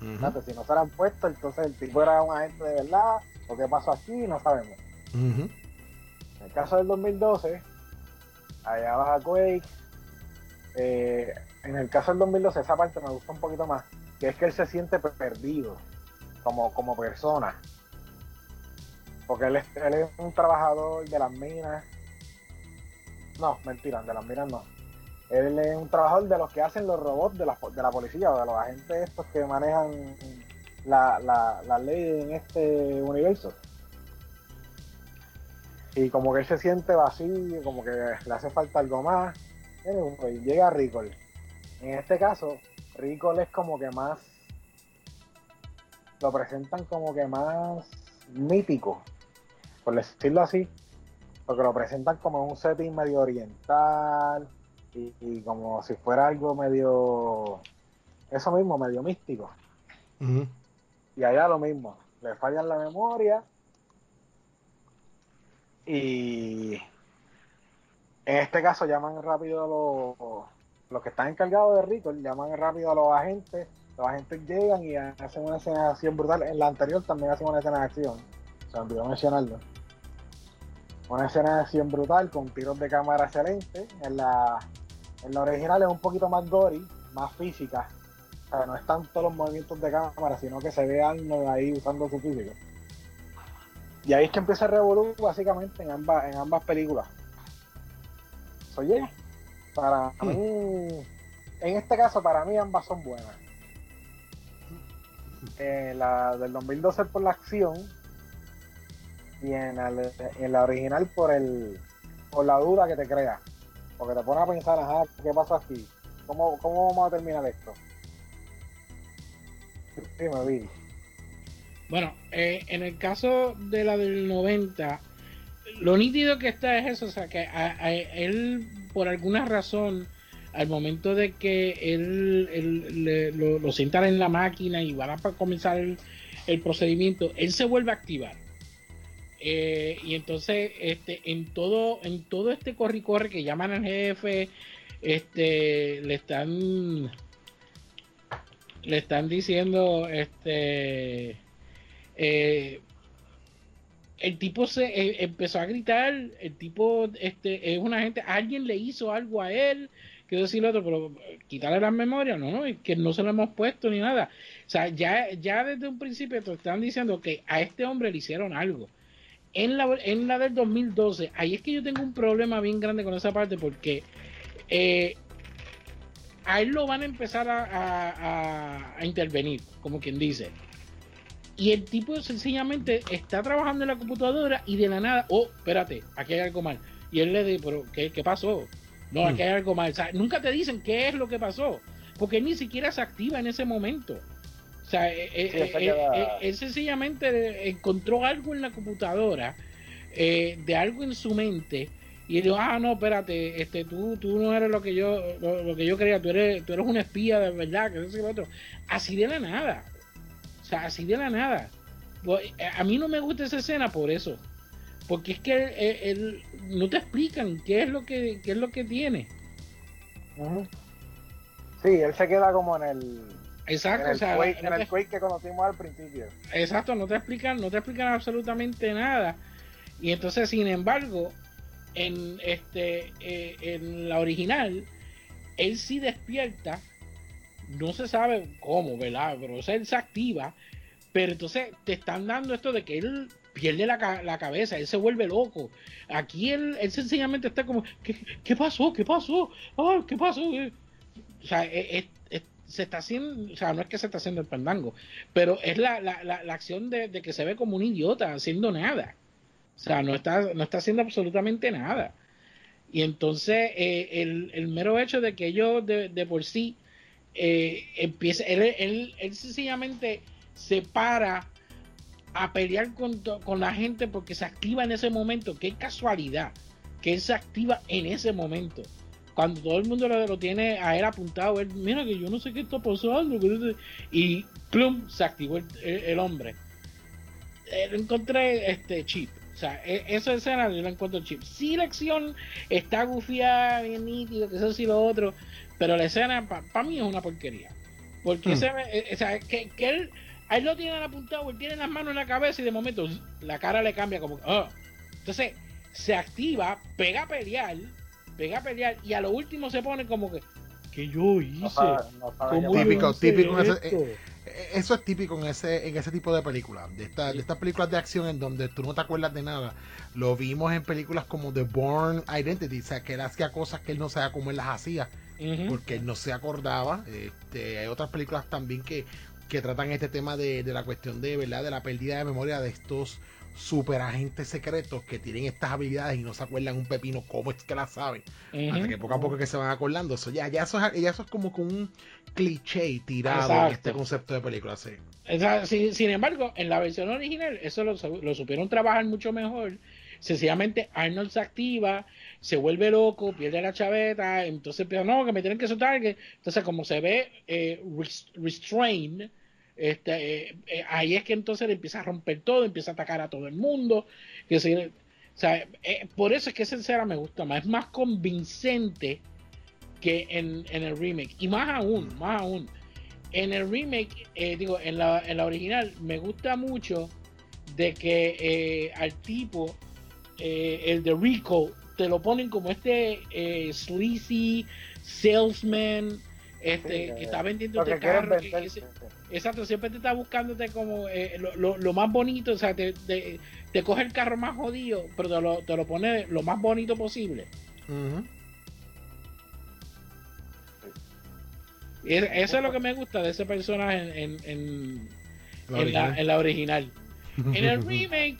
si no se la han puesto, entonces el tipo era un agente de verdad, o qué pasó aquí, no sabemos. En el caso del 2012, allá va Quake, eh, en el caso del 2012 esa parte me gusta un poquito más, que es que él se siente perdido como, como persona porque él es, un trabajador de las minas. No, mentira, de las minas no. Él es un trabajador de los que hacen los robots de la, de la policía o de los agentes estos que manejan la, la, ley en este universo. Y como que él se siente vacío, como que le hace falta algo más. Y llega Ricol. En este caso, Ricol es como que más. Lo presentan como que más mítico por decirlo así, porque lo presentan como un setting medio oriental y, como si fuera algo medio, eso mismo, medio místico. Y allá lo mismo, le fallan la memoria y en este caso llaman rápido a los, los que están encargados de Rico, llaman rápido a los agentes, los agentes llegan y hacen una escena de acción brutal, en la anterior también hacen una escena de acción, se me olvidó mencionarlo una escena de acción brutal con tiros de cámara excelentes. En la, en la original es un poquito más gory, más física. O sea, no es tanto los movimientos de cámara, sino que se ve algo ahí usando su físico. Y ahí es que empieza a revolucionar básicamente en ambas, en ambas películas. Oye, para hmm. mí, en este caso, para mí ambas son buenas. Eh, la del 2012 por la acción, y en, la original por el por la duda que te crea. Porque te pone a pensar, ajá, ¿qué pasa aquí? ¿Cómo, cómo vamos a terminar esto? Sí, me vi. Bueno, eh, en el caso de la del 90, lo nítido que está es eso, o sea, que él, por alguna razón, al momento de que él, lo, lo en la máquina y van a comenzar el procedimiento, él se vuelve a activar. Eh, y entonces, este, en todo, en todo este corre corre que llaman al jefe, este, le están, le están diciendo, este, eh, el tipo se eh, empezó a gritar, el tipo, este, es una gente, alguien le hizo algo a él, quiero decir otro, pero quitarle las memorias, no, no, es que no se lo hemos puesto ni nada. O sea, ya, ya desde un principio te están diciendo que a este hombre le hicieron algo en la, en la del 2012, ahí es que yo tengo un problema bien grande con esa parte porque eh, a él lo van a empezar a, intervenir, como quien dice. Y el tipo sencillamente está trabajando en la computadora y de la nada, oh, espérate, aquí hay algo mal. Y él le dice, pero ¿qué, pasó? No, aquí hay algo mal. nunca te dicen qué es lo que pasó, porque ni siquiera se activa en ese momento. O sea, eh, eh, él, sencillamente encontró algo en la computadora, de algo en su mente, y dijo, ah, no, espérate, este, tú, tú no eres lo que yo, lo, que yo creía, tú eres, tú eres un espía de verdad, que eso y lo otro. Así de la nada. O sea, así de la nada. A mí no me gusta esa escena por eso. Porque es que él, no te explican qué es lo que, qué es lo que tiene. Sí, él se queda como en el. Exacto, en el, Quake, que conocimos al principio. Exacto, no te explican, no te explican absolutamente nada. Y entonces, sin embargo, en este, eh, en la original, él sí despierta, no se sabe cómo, ¿verdad? Pero él se activa, pero entonces te están dando esto de que él pierde la, la, cabeza, él se vuelve loco. Aquí él, él sencillamente está como, ¿qué, qué pasó? ¿Qué pasó? Oh, ¿Qué pasó? O sea, se está haciendo, o sea, no es que se está haciendo el pandango, pero es la, la, la, acción de, que se ve como un idiota haciendo nada. O sea, no está, no está haciendo absolutamente nada. Y entonces eh, el, el, mero hecho de que ellos de, de por sí eh, empiece, él, él, él sencillamente se para a pelear con, con, la gente porque se activa en ese momento. Qué casualidad que él se activa en ese momento. Cuando todo el mundo lo, tiene a él apuntado, él, mira que yo no sé qué está pasando. Y plum, se activó el, hombre. Eh, encontré este chip. O sea, e, esa escena yo la encuentro chip. Sí, la acción está gufiada, bien nítido, que eso sí lo otro. Pero la escena para mí es una porquería. Porque hmm. eh, o sea, que, que él a él lo tienen apuntado, él tiene las manos en la cabeza y de momento la cara le cambia como... Oh. Entonces se activa, pega a pelear, pega a pelear y a lo último se pone como que... Que yo hice. típico, típico. Eh, eh, eso es típico en ese, en ese tipo de películas. De, de estas películas de acción en donde tú no te acuerdas de nada. Lo vimos en películas como The Born Identity. O sea, que él hacía cosas que él no sabía cómo él las hacía. Porque él no se acordaba. Este, hay otras películas también que que tratan este tema de, la cuestión de, ¿verdad? de la pérdida de memoria de estos super agentes secretos que tienen estas habilidades y no se acuerdan un pepino cómo es que la saben. Hasta que poco a poco que se van acordando. Eso ya, ya, eso, es, ya eso es como con un cliché tirado en este concepto de película. Sí. sin, embargo, en la versión original, eso lo, lo, supieron trabajar mucho mejor. Sencillamente Arnold se activa, se vuelve loco, pierde la chaveta, entonces pero no, que me tienen que soltar. Que... Entonces, como se ve eh, restrained, este, eh, eh, ahí es que entonces le empieza a romper todo, empieza a atacar a todo el mundo. Que o sea, eh, por eso es que esa escena me gusta más, es más convincente que en, el remake. Y más aún, más aún. En el remake, digo, en la, en la original, me gusta mucho de que al tipo, el de Rico, te lo ponen como este sleazy salesman este, que está vendiendo este carro. Exacto, siempre te está buscándote como eh, lo, más bonito, o sea, te, te, coge el carro más jodido, pero te lo, te lo pone lo más bonito posible. eso es lo que me gusta de ese personaje en, en, en, la, original. en el remake,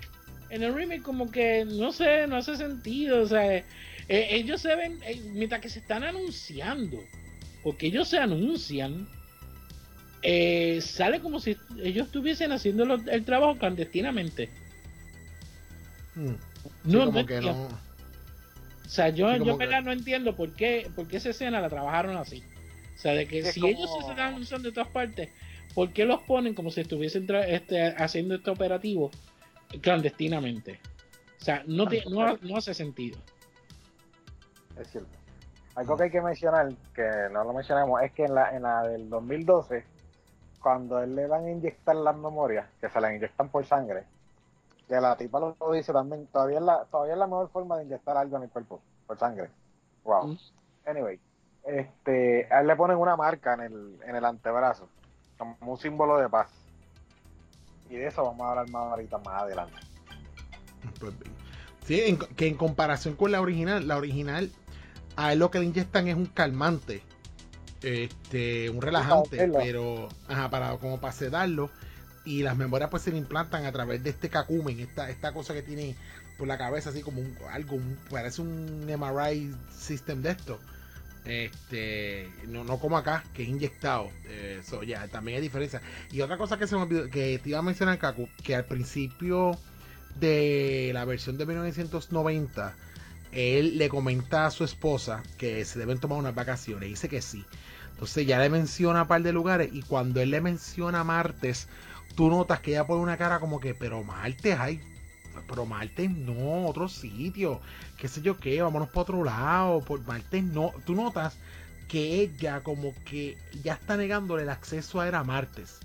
en el remake como que no sé, no hace sentido, o sea, eh, ellos se ven, eh, mientras que se están anunciando porque ellos se anuncian, eh, sale como si ellos estuviesen haciendo el trabajo clandestinamente. Hmm. no, no, O sea, yo, yo no entiendo por qué, por qué esa escena la trabajaron así. O sea, de que si ellos se están anunciando de todas partes, ¿por qué los ponen como si estuviesen este, haciendo este operativo clandestinamente? O sea, no, no, no hace sentido. Es cierto. Algo que hay que mencionar, que no lo mencionamos, es que en la, en la del 2012, cuando él le van a inyectar las memorias, que se las inyectan por sangre, que la tipa lo, dice también, todavía es, la, todavía es la mejor forma de inyectar algo en el cuerpo, por sangre. Wow. Mm. Anyway, este, a él le ponen una marca en el, en el antebrazo, como un símbolo de paz. Y de eso vamos a hablar más ahorita más adelante. Pues sí, que en comparación con la original, la original a él lo que le inyectan es un calmante, este, un relajante, pero para, como para sedarlo. Y las memorias pues se le implantan a través de este cacumen, esta, esta cosa que tiene por la cabeza, así como un, algo, parece un MRI system de esto. Este, no, no como acá, que es inyectado. Eso ya, también hay diferencia. Y otra cosa que se me olvidó, que te iba a mencionar, Kaku, que al principio de la versión de 1990, él le comenta a su esposa que se deben tomar unas vacaciones. Dice que sí. Entonces ya le menciona un par de lugares. Y cuando él le menciona martes, tú notas que ella pone una cara como que, pero martes hay pero martes no, otro sitio, qué sé yo qué, vámonos para otro lado, por martes no, tú notas que ella como que ya está negándole el acceso a era martes.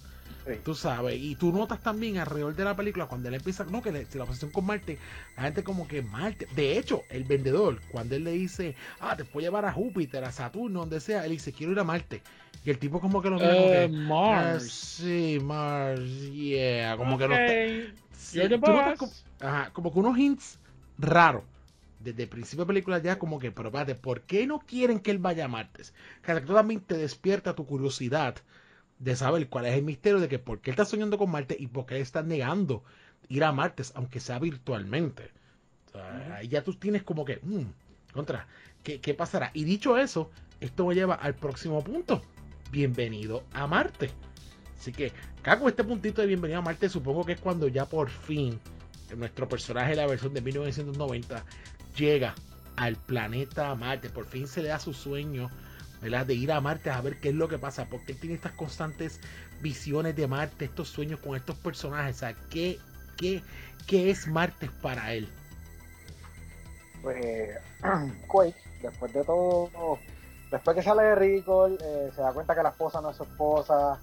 Tú sabes, y tú notas también alrededor de la película cuando él empieza, no, que la obsesión con Marte, la gente como que Marte, de hecho, el vendedor, cuando él le dice, ah, te puedo llevar a Júpiter, a Saturno, donde sea, él dice, quiero ir a Marte. Y el tipo como que lo mira como que, Mars. Ah, sí, Mars, yeah, como que no está, ajá, como que unos hints raros desde el principio de la película ya como que, pero espérate, ¿por qué no quieren que él vaya a Martes? Que también te despierta tu curiosidad de saber cuál es el misterio de que por qué él está soñando con Marte y por qué él está negando ir a Martes, aunque sea virtualmente. ahí ya tú tienes como que, mmm, contra, ¿qué, ¿qué, pasará? Y dicho eso, esto me lleva al próximo punto. Bienvenido a Marte. Así que, cago este puntito de bienvenido a Marte, supongo que es cuando ya por fin nuestro personaje de la versión de 1990 llega al planeta Marte. Por fin se le da su sueño de ir a Marte a ver qué es lo que pasa, porque él tiene estas constantes visiones de Marte, estos sueños con estos personajes, o sea, ¿qué, qué, qué es Marte para él? Pues Quake, después de todo, después que sale de Rico, eh, se da cuenta que la esposa no es su esposa,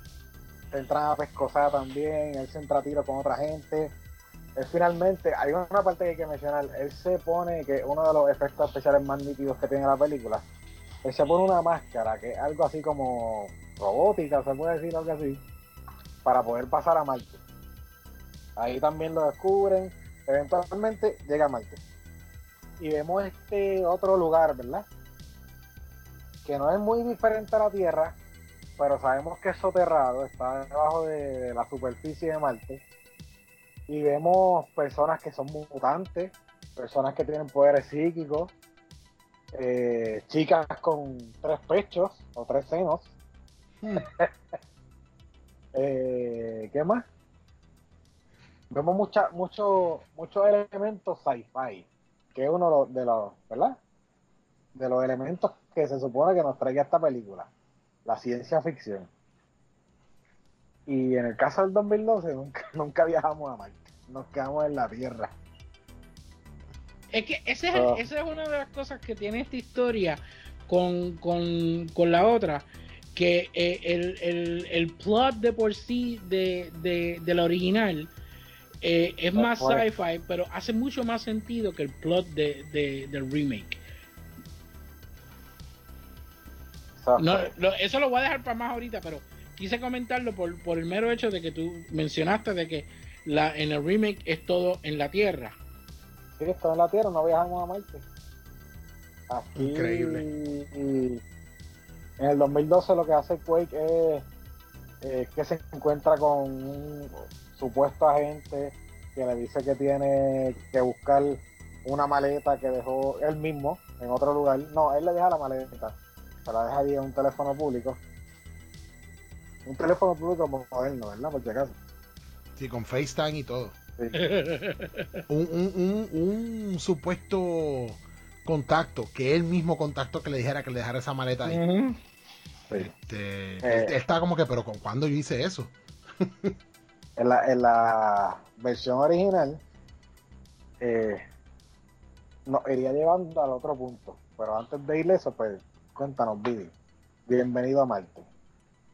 entra a pescosar también, él se entra a tiro con otra gente. Él finalmente, hay una parte que hay que mencionar, él se pone que uno de los efectos especiales más nítidos que tiene la película se pone una máscara que es algo así como robótica, se puede decir algo así, para poder pasar a Marte. Ahí también lo descubren, eventualmente llega a Marte. Y vemos este otro lugar, ¿verdad? Que no es muy diferente a la Tierra, pero sabemos que es soterrado, está debajo de la superficie de Marte. Y vemos personas que son mutantes, personas que tienen poderes psíquicos, eh, chicas con tres pechos o tres senos. Hmm. eh, ¿Qué más? Vemos mucha, mucho, muchos elementos sci-fi, que es uno de los, ¿verdad? De los elementos que se supone que nos traiga esta película, la ciencia ficción. Y en el caso del 2012 nunca, nunca viajamos a Marte, nos quedamos en la Tierra. Es que ese es ah. esa es una de las cosas que tiene esta historia con, la otra. Que eh, el, plot de por sí de, la original eh, es más sci-fi, pero hace mucho más sentido que el plot de, del remake. eso lo voy a dejar para más ahorita, pero quise comentarlo por, por el mero hecho de que tú mencionaste de que la, en el remake es todo en la Tierra esto en la Tierra, no viajamos a Marte. Aquí, Increíble. Y, en el 2012 lo que hace Quake es que se encuentra con un supuesto agente que le dice que tiene que buscar una maleta que dejó él mismo en otro lugar. No, él le deja la maleta, se la deja ahí en un teléfono público. Un teléfono público moderno, ¿verdad? Por si acaso. Sí, con FaceTime y todo. un, un, supuesto contacto, que el mismo contacto que le dijera que le dejara esa maleta ahí. Este, eh. está como que, pero ¿con cuándo yo hice eso? en, la, en la versión original eh, nos iría llevando al otro punto. Pero antes de ir eso, pues cuéntanos, Vivi. Bienvenido a Marte.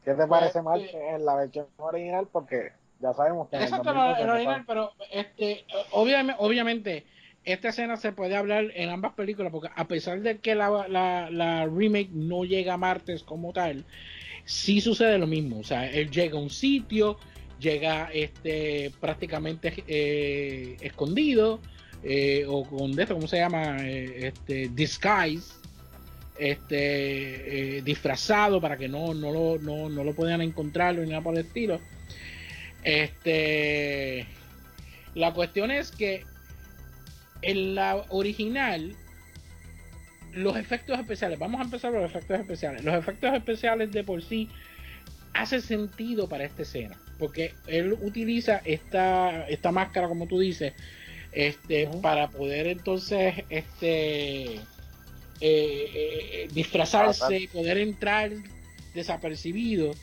¿Qué te pues, parece Marte eh, en la versión original? Porque ya sabemos que. Exacto, el original, pero este, obviamente, obviamente, esta escena se puede hablar en ambas películas, porque a pesar de que la, la, remake no llega a martes como tal, sí sucede lo mismo. O sea, él llega a un sitio, llega este prácticamente eh, escondido, eh, o con esto, ¿cómo se llama? Eh, este, disguise. Este disfrazado para que no, no, lo, no, no lo puedan encontrar ni nada por el estilo este. La cuestión es que en la original, los efectos especiales, vamos a empezar con los efectos especiales. Los efectos especiales de por sí hace sentido para esta escena, porque él utiliza esta, esta máscara, como tú dices, este, para poder entonces este, eh, eh, disfrazarse y poder entrar desapercibido.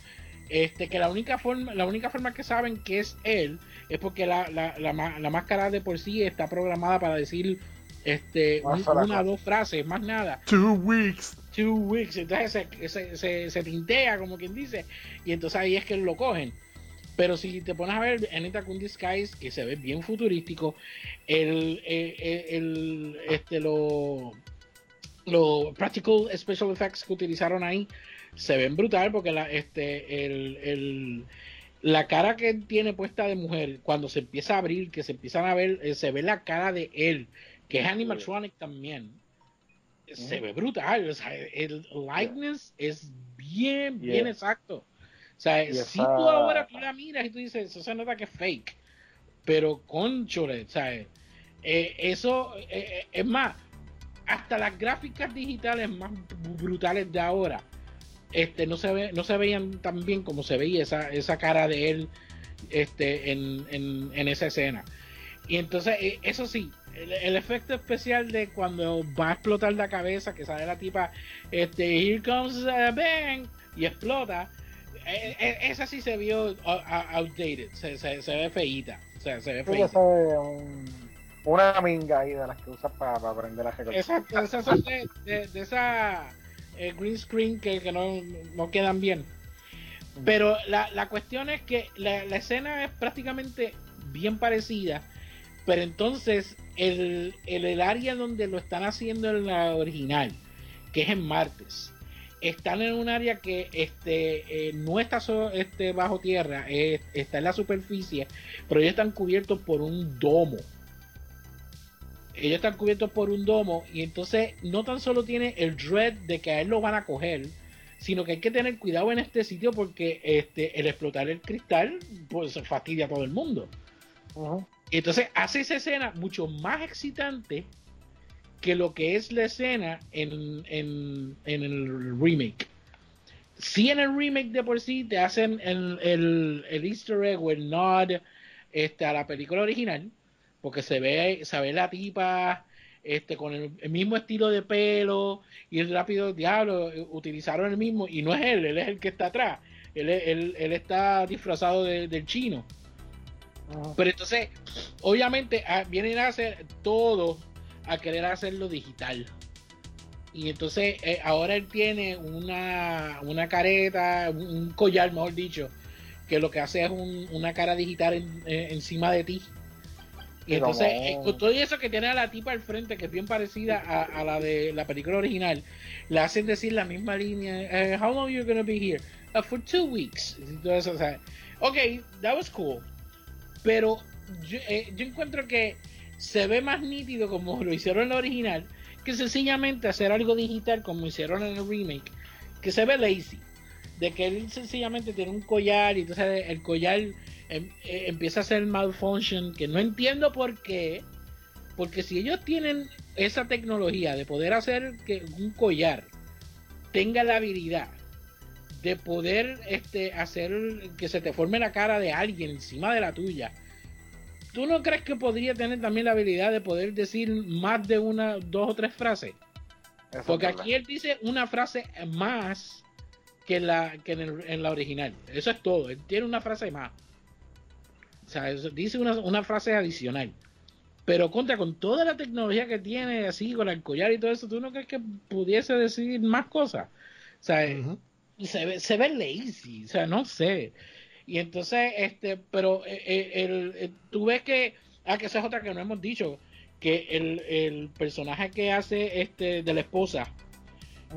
Este, que la única forma, la única forma que saben que es él es porque la, la, la, máscara de por sí está programada para decir este, una o dos frases, más nada. Two weeks. Two weeks. Entonces se, se, se, tintea, como quien dice, y entonces ahí es que lo cogen. Pero si te pones a ver en Kun Disguise, que se ve bien futurístico, el, el, el este, lo, los practical special effects que utilizaron ahí se ven brutal porque la, este, el, el, la cara que tiene puesta de mujer, cuando se empieza a abrir, que se empiezan a ver, eh, se ve la cara de él que es animatronic también, se ve brutal. O sea, el likeness es bien, bien exacto. O sea, si tú ahora tú la miras y tú dices, eso se nota que es fake, pero con chole, ¿sabes? Eh, eso eh, eh, es más, hasta las gráficas digitales más brutales de ahora, este, no se ve, no se veían tan bien como se veía esa, esa cara de él este, en, en, en esa escena. Y entonces, eso sí, el, efecto especial de cuando va a explotar la cabeza, que sale la tipa, este, here comes uh, bang, y explota. E, e, esa sí se vio outdated, se, se, se ve feíta. O sea, se ve feíta. una minga ahí de las que usas para, para prender la Exacto, esas son de, de, esa eh, green screen que, que no, no, quedan bien. Pero la, la cuestión es que la, la escena es prácticamente bien parecida pero entonces, el, el, área donde lo están haciendo en la original, que es en martes, están en un área que este, eh, no está este, bajo tierra, está en la superficie, pero ellos están cubiertos por un domo. Ellos están cubiertos por un domo y entonces no tan solo tiene el dread de que a él lo van a coger, sino que hay que tener cuidado en este sitio porque este, el explotar el cristal pues fastidia a todo el mundo. Entonces hace esa escena mucho más excitante que lo que es la escena en, el remake. Si en el remake de por sí te hacen el, el, easter egg o el nod este, a la película original, porque se ve, se ve la tipa este, con el, mismo estilo de pelo y el rápido diablo, utilizaron el mismo, y no es él, él es el que está atrás, él, él está disfrazado del chino. Pero entonces, obviamente, ah, vienen a hacer todo a querer hacerlo digital. Y entonces, eh, ahora él tiene una, una careta, un collar, mejor dicho, que lo que hace es una cara digital eh, encima de ti. Y entonces, eh, todo eso que tiene a la tipa al frente, que es bien parecida a, la de la película original, le hacen decir la misma línea: How long are you gonna be here? Uh, for two weeks. O sea, ok, that was cool. Pero eh, yo, encuentro que se ve más nítido como lo hicieron en la original que sencillamente hacer algo digital como hicieron en el remake, que se ve lazy. De que él sencillamente tiene un collar y entonces el collar em, eh, empieza a hacer malfunction, que no entiendo por qué. Porque si ellos tienen esa tecnología de poder hacer que un collar tenga la habilidad de poder este, hacer que se te forme la cara de alguien encima de la tuya. ¿Tú no crees que podría tener también la habilidad de poder decir más de una, dos o tres frases? Porque aquí él dice una frase más que, la, que en, la original. Eso es todo. Él tiene una frase más. O sea, dice una, una, frase adicional. Pero contra con toda la tecnología que tiene, así con el collar y todo eso, ¿tú no crees que pudiese decir más cosas? O sea, se ve, se ve lazy, o sea, no sé. Y entonces, este, pero eh, eh, el, eh, tú ves que, ah, que esa es otra que no hemos dicho, que el, el personaje que hace este de la esposa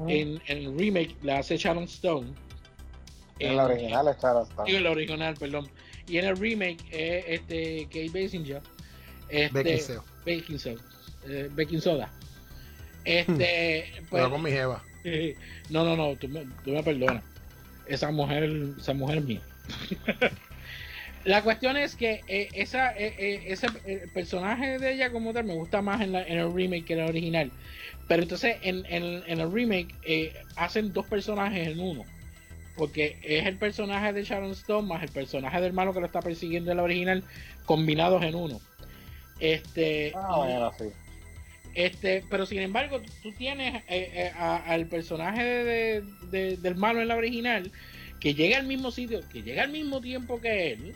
en, en, el remake la hace Sharon Stone. En, la original es Sharon Stone. en la original, perdón. Y en el remake es este Kate Basinger. Este, Baking Soda. Baking Soda. Este, pues, pero con mi jeva. No, no, no, tú me, tú me perdonas. Esa mujer, esa mujer es mía. La cuestión es que eh, esa, eh, eh, ese el personaje de ella como tal me gusta más en, el remake que en el original. Pero entonces en, el remake hacen dos personajes en uno. Porque es el personaje de Sharon Stone más el personaje del malo que lo está persiguiendo en la original combinados en uno. Este, ah, este, pero sin embargo, tú tienes al personaje del malo en la original que llega al mismo sitio, que llega al mismo tiempo que él,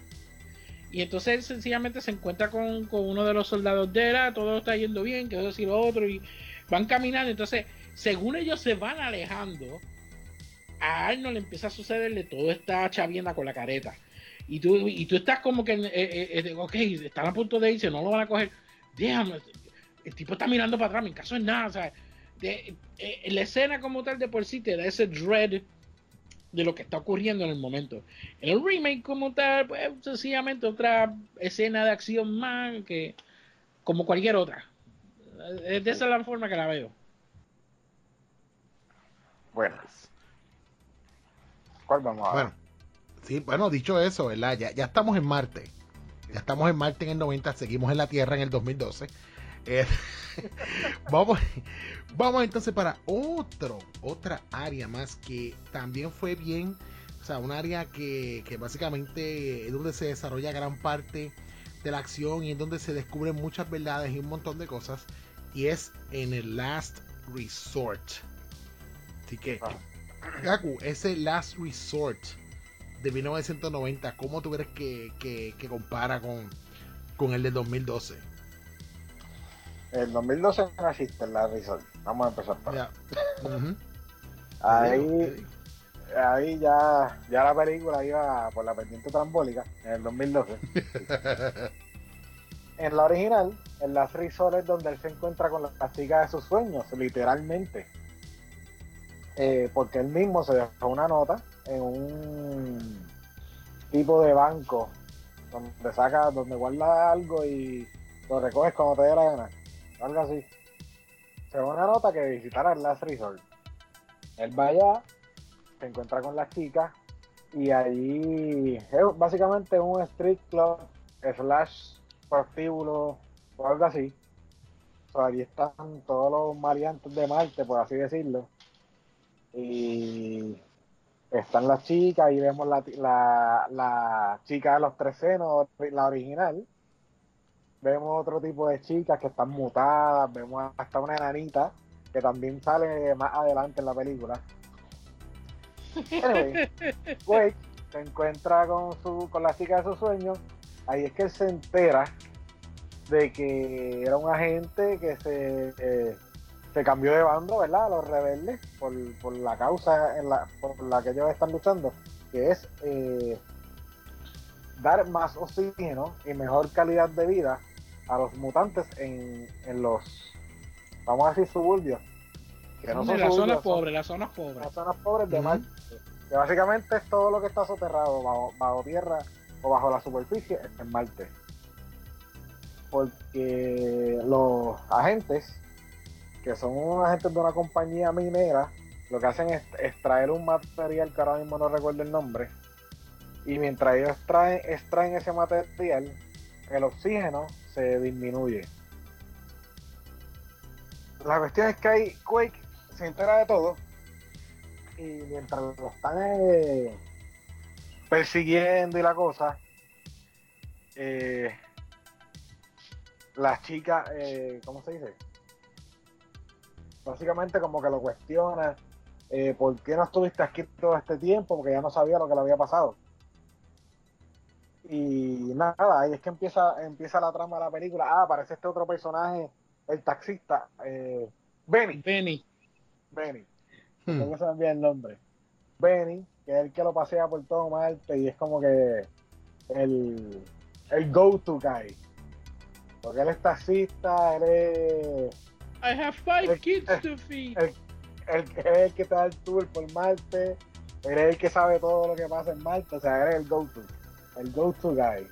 y entonces él sencillamente se encuentra con, uno de los soldados de él, todo está yendo bien, que eso y lo otro, y van caminando. Entonces, según ellos se van alejando, a Arnold le empieza a sucederle todo esta chavienda con la careta. Y tú, y tú estás como que, eh, eh, eh, ok, están a punto de irse, no lo van a coger. Déjame, el tipo está mirando para atrás, mi caso es nada. O sea, de, la escena como tal de por sí te da ese dread de lo que está ocurriendo en el momento. En el remake como tal, pues sencillamente otra escena de acción más que como cualquier otra. De esa es la forma que la veo. Bueno. ¿Cuál vamos a ver? Bueno, sí, bueno, dicho eso, ¿verdad? Ya, ya estamos en Marte. Ya estamos en Marte en el 90, seguimos en la Tierra en el 2012. Eh, vamos, vamos entonces para otro, otra área más que también fue bien, o sea, un área que, que básicamente es donde se desarrolla gran parte de la acción y en donde se descubren muchas verdades y un montón de cosas, y es en el Last Resort. Así que, Gaku, ese Last Resort de 1990, ¿cómo tú crees que, que, que compara con, con el de 2012? El 2012 no existe la Resort. Vamos a empezar por ahí. ahí ya, ya la película iba por la pendiente trambólica en el 2012. en la original, en la Resort es donde él se encuentra con la chica de sus sueños, literalmente. Eh, porque él mismo se dejó una nota en un tipo de banco donde saca, donde guarda algo y lo recoges cuando te dé la gana algo así. Según una nota que visitara el Last Resort. Él va allá, se encuentra con las chicas y ahí es básicamente un street club slash prostíbulo o algo así. O sea, allí están todos los maleantes de Marte, por así decirlo. Y están las chicas, y vemos la, la, la chica de los tres senos, la original, vemos otro tipo de chicas que están mutadas, vemos hasta una enanita que también sale más adelante en la película. Anyway, Wade se encuentra con su con la chica de sus sueños, ahí es que él se entera de que era un agente que se, eh, se cambió de bando, ¿verdad? los rebeldes por, por la causa en la, por la que ellos están luchando, que es eh, dar más oxígeno y mejor calidad de vida a los mutantes en, en los, vamos a decir, suburbios. Que no son las zonas pobres, las zonas pobres. Las zonas pobres de Marte. Que básicamente es todo lo que está soterrado bajo, bajo tierra o bajo la superficie en Marte. Porque los agentes, que son unos agentes de una compañía minera, lo que hacen es extraer un material que ahora mismo no recuerdo el nombre. Y mientras ellos extraen, ese material, el oxígeno se disminuye. La cuestión es que hay Quake se entera de todo y mientras lo están eh, persiguiendo y la cosa, eh, las chicas, eh, ¿cómo se dice? Básicamente como que lo cuestiona, eh, ¿por qué no estuviste aquí todo este tiempo? Porque ya no sabía lo que le había pasado. Y nada, ahí es que empieza, empieza la trama de la película. Ah, aparece este otro personaje, el taxista, eh, Benny. Benny. Benny. Hmm. se me olvida el nombre. Benny, que es el que lo pasea por todo Marte y es como que el, el go-to guy. Porque él es taxista, él es. I have five kids to feed. El, el, el, que está el tour por Marte, él es el que sabe todo lo que pasa en Marte, o sea, él es el go-to el go-to guy.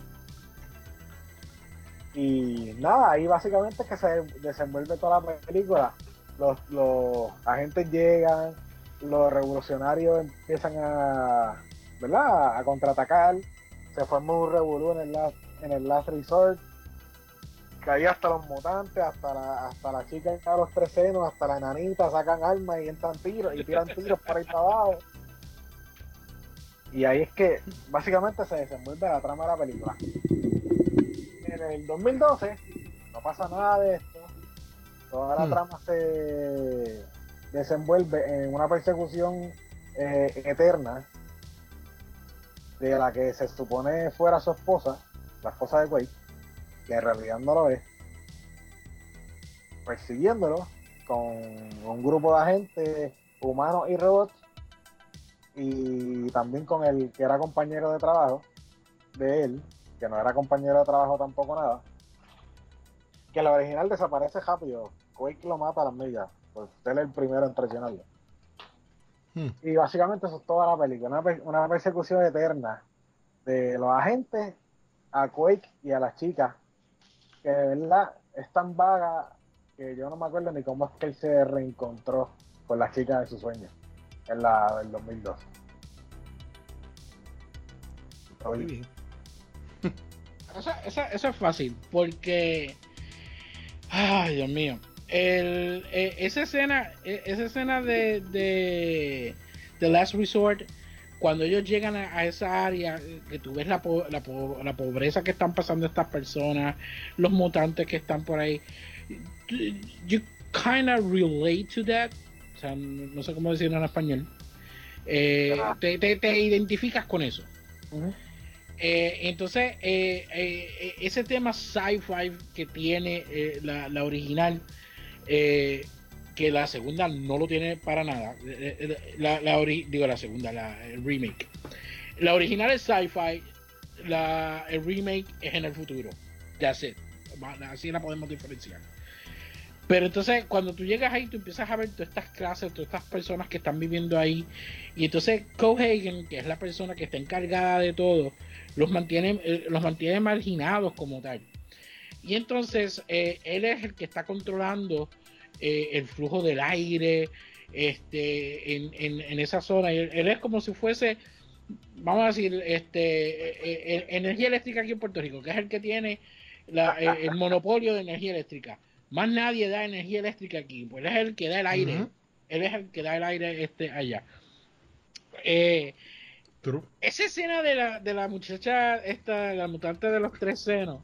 Y nada, ahí básicamente es que se desenvuelve toda la película. Los, los agentes llegan, los revolucionarios empiezan a, ¿verdad? a contraatacar se formó un revolú en el last, en el last resort que ahí hasta los mutantes, hasta la, hasta la chica de los tres senos, hasta la enanita sacan armas y entran tiros y tiran tiros por ahí para abajo. Y ahí es que básicamente se desenvuelve la trama de la película. En el 2012 no pasa nada de esto. Toda la hmm. trama se desenvuelve en una persecución eh, eterna de la que se supone fuera su esposa, la esposa de Quake que en realidad no lo es, persiguiéndolo con un grupo de agentes humanos y robots y también con el que era compañero de trabajo de él, que no era compañero de trabajo tampoco nada, que el original desaparece rápido, Quake lo mata a las millas, pues él es el primero en traicionarlo. Hmm. Y básicamente eso es toda la película, una, una persecución eterna de los agentes a Quake y a las chicas que de verdad es tan vaga que yo no me acuerdo ni cómo es que él se reencontró con la chica de su sueño en la del 2002. Eso, es fácil, porque. Ay, Dios mío. El, eh, esa escena, eh, esa escena de, de The Last Resort cuando ellos llegan a, esa área, que tú ves la, la, la, pobreza que están pasando estas personas, los mutantes que están por ahí, you kind of relate to that. O sea, no sé cómo decirlo en español. Eh, te, te, identificas con eso. Eh, entonces, eh, ese tema sci-fi que tiene la, la, original, que la segunda no lo tiene para nada. Eh, eh, la, digo la segunda, la, el remake. La original es sci-fi, la, el remake es en el futuro. That's it. Así la podemos diferenciar. Pero entonces, cuando tú llegas ahí, tú empiezas a ver todas estas clases, todas estas personas que están viviendo ahí. Y entonces, Cohagen, que es la persona que está encargada de todo, los mantiene, eh, los mantiene marginados como tal. Y entonces, él es el que está controlando eh, el flujo del aire este, en, esa zona. Él, es como si fuese, vamos a decir, este, eh, eh, energía eléctrica aquí en Puerto Rico, que es el que tiene el monopolio de energía eléctrica. Más nadie da energía eléctrica aquí, pues él es el que da el aire. Él es el que da el aire este allá. Esa escena de la, de la muchacha, esta, la mutante de los tres senos,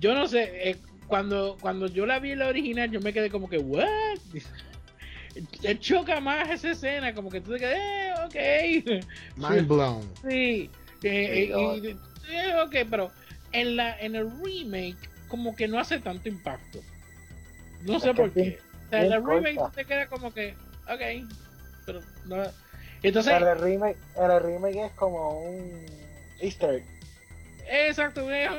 yo no sé, cuando, cuando yo la vi en la original, yo me quedé como que, ¿what? Te choca más esa escena, como que tú te quedas, eh, ok. Mind blown. Sí. Eh, eh, eh, ok, pero en, la, en el remake, como que no hace tanto impacto. No sé por qué. O sea, en el remake te queda como que, ok. Pero no. Entonces. el remake, el remake es como un Easter egg. Exacto, es,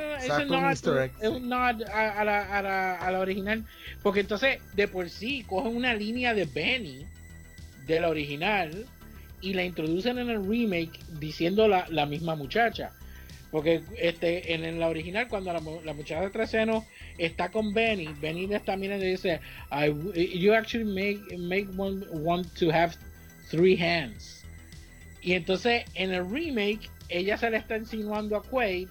un nod a, la, a, la, a, la, original. Porque entonces, de por sí, cogen una línea de Benny de la original y la introducen en el remake diciendo la, la misma muchacha. Porque este, en, la original, cuando la, la muchacha de tres senos está con Benny, Benny está mirando y dice: You actually make, make one want to have three hands. Y entonces en el remake ella se le está insinuando a Quaid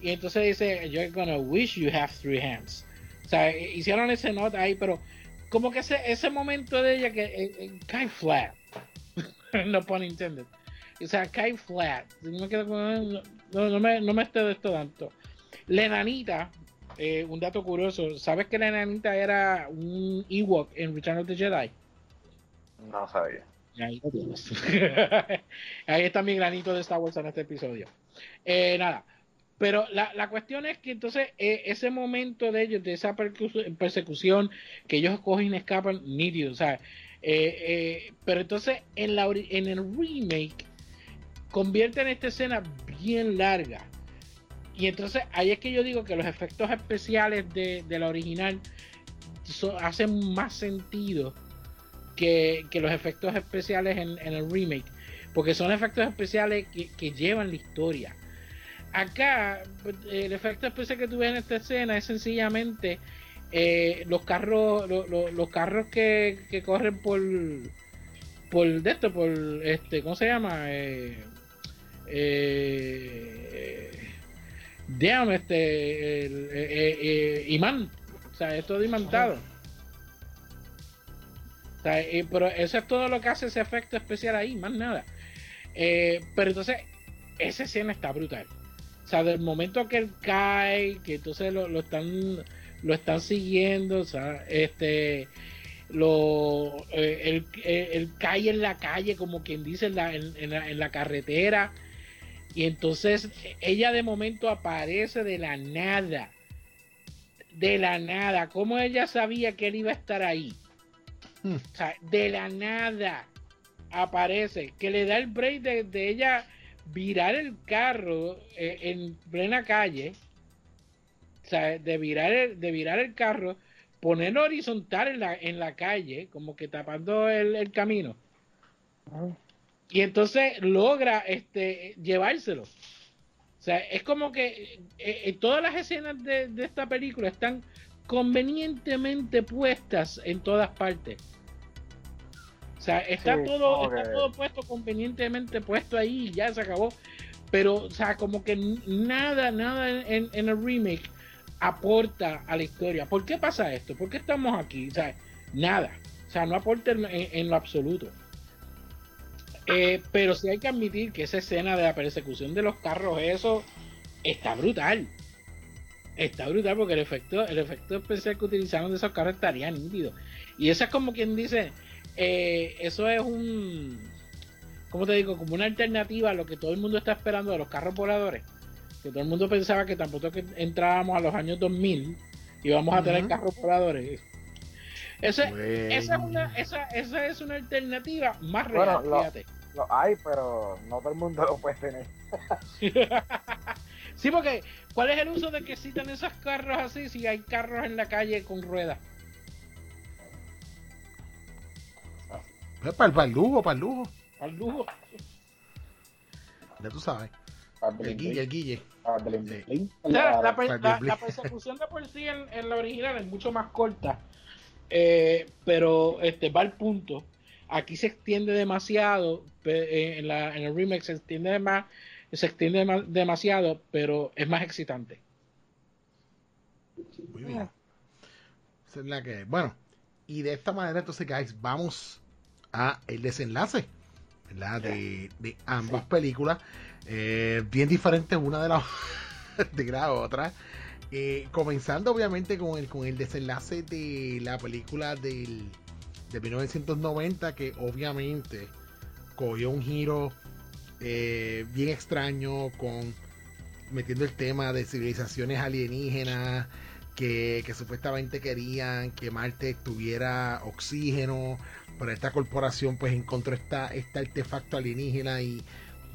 y entonces dice, you're gonna wish you have three hands. O sea, hicieron ese nota ahí, pero como que ese, ese momento de ella que eh, eh, cae flat. no pone intended. O sea, cae flat. No, no, me, no me esté de esto tanto. La enanita, eh, un dato curioso, ¿sabes que la enanita era un Ewok en Return of the Jedi? No sabía. Ahí, está mi granito de Star Wars en este episodio. Eh, nada, pero la, la cuestión es que entonces eh, ese momento de ellos, de esa persecución, que ellos cogen y escapan, nítido, o sea, eh, pero entonces en, la, en el remake convierten esta escena bien larga. Y entonces ahí es que yo digo que los efectos especiales de, de la original hacen más sentido que, los efectos especiales en, el remake, porque son efectos especiales que, llevan la historia. Acá, el efecto especial que tuve en esta escena es sencillamente eh, los carros, los carros que, corren por, por de esto, por este, ¿cómo se llama? Eh, eh, damn, este, eh, imán, o sea, es todo imantado. Pero eso es todo lo que hace ese efecto especial ahí, más nada. pero entonces, esa escena está brutal. O sea, del momento que él cae, que entonces lo, lo están lo están siguiendo, o sea, este lo eh, él, cae en la calle como quien dice en la, en, la, carretera y entonces ella de momento aparece de la nada de la nada ¿cómo ella sabía que él iba a estar ahí? Hmm. O sea, de la nada aparece que le da el break de, ella virar el carro eh, en plena calle o sea, de virar el, de virar el carro, ponerlo horizontal en la, en la calle, como que tapando el, camino. Y entonces logra este llevárselo. O sea, es como que eh, eh, todas las escenas de, esta película están convenientemente puestas en todas partes. O sea, está todo, está todo puesto convenientemente puesto ahí y ya se acabó. Pero, o sea, como que nada, nada en, en el remake aporta a la historia. ¿Por qué pasa esto? ¿Por qué estamos aquí? O sea, nada. O sea, no aporta en, lo absoluto. Eh, pero sí hay que admitir que esa escena de la persecución de los carros, eso está brutal. Está brutal porque el efecto, el efecto especial que utilizaron de esos carros estaría nítido. Y eso es como quien dice, eh, eso es un, ¿cómo te digo? Como una alternativa a lo que todo el mundo está esperando de los carros voladores que todo el mundo pensaba que tampoco que entrábamos a los años 2000 y vamos a tener carros voladores. esa, es una, esa, esa, es una alternativa más real, fíjate. Lo, hay, pero no todo el mundo lo puede tener. sí, porque ¿cuál es el uso de que citan esos carros así si hay carros en la calle con ruedas? Pues para, para el lujo, para el lujo. Para el lujo. Ya tú sabes. El Guille, el Guille. La, persecución de por sí en, la original es mucho más corta, eh, pero este va al punto. Aquí se extiende demasiado, eh, en, la, en el remake se extiende más, se extiende demasiado, pero es más excitante. Muy bien. bueno, y de esta manera entonces, guys, vamos a el desenlace de, de ambas películas. Eh, bien diferente una de, las de la otra. Eh, comenzando obviamente con el, con el desenlace de la película del, de 1990 que obviamente cogió un giro eh, bien extraño con metiendo el tema de civilizaciones alienígenas que, supuestamente querían que Marte tuviera oxígeno pero esta corporación pues encontró esta, este artefacto alienígena y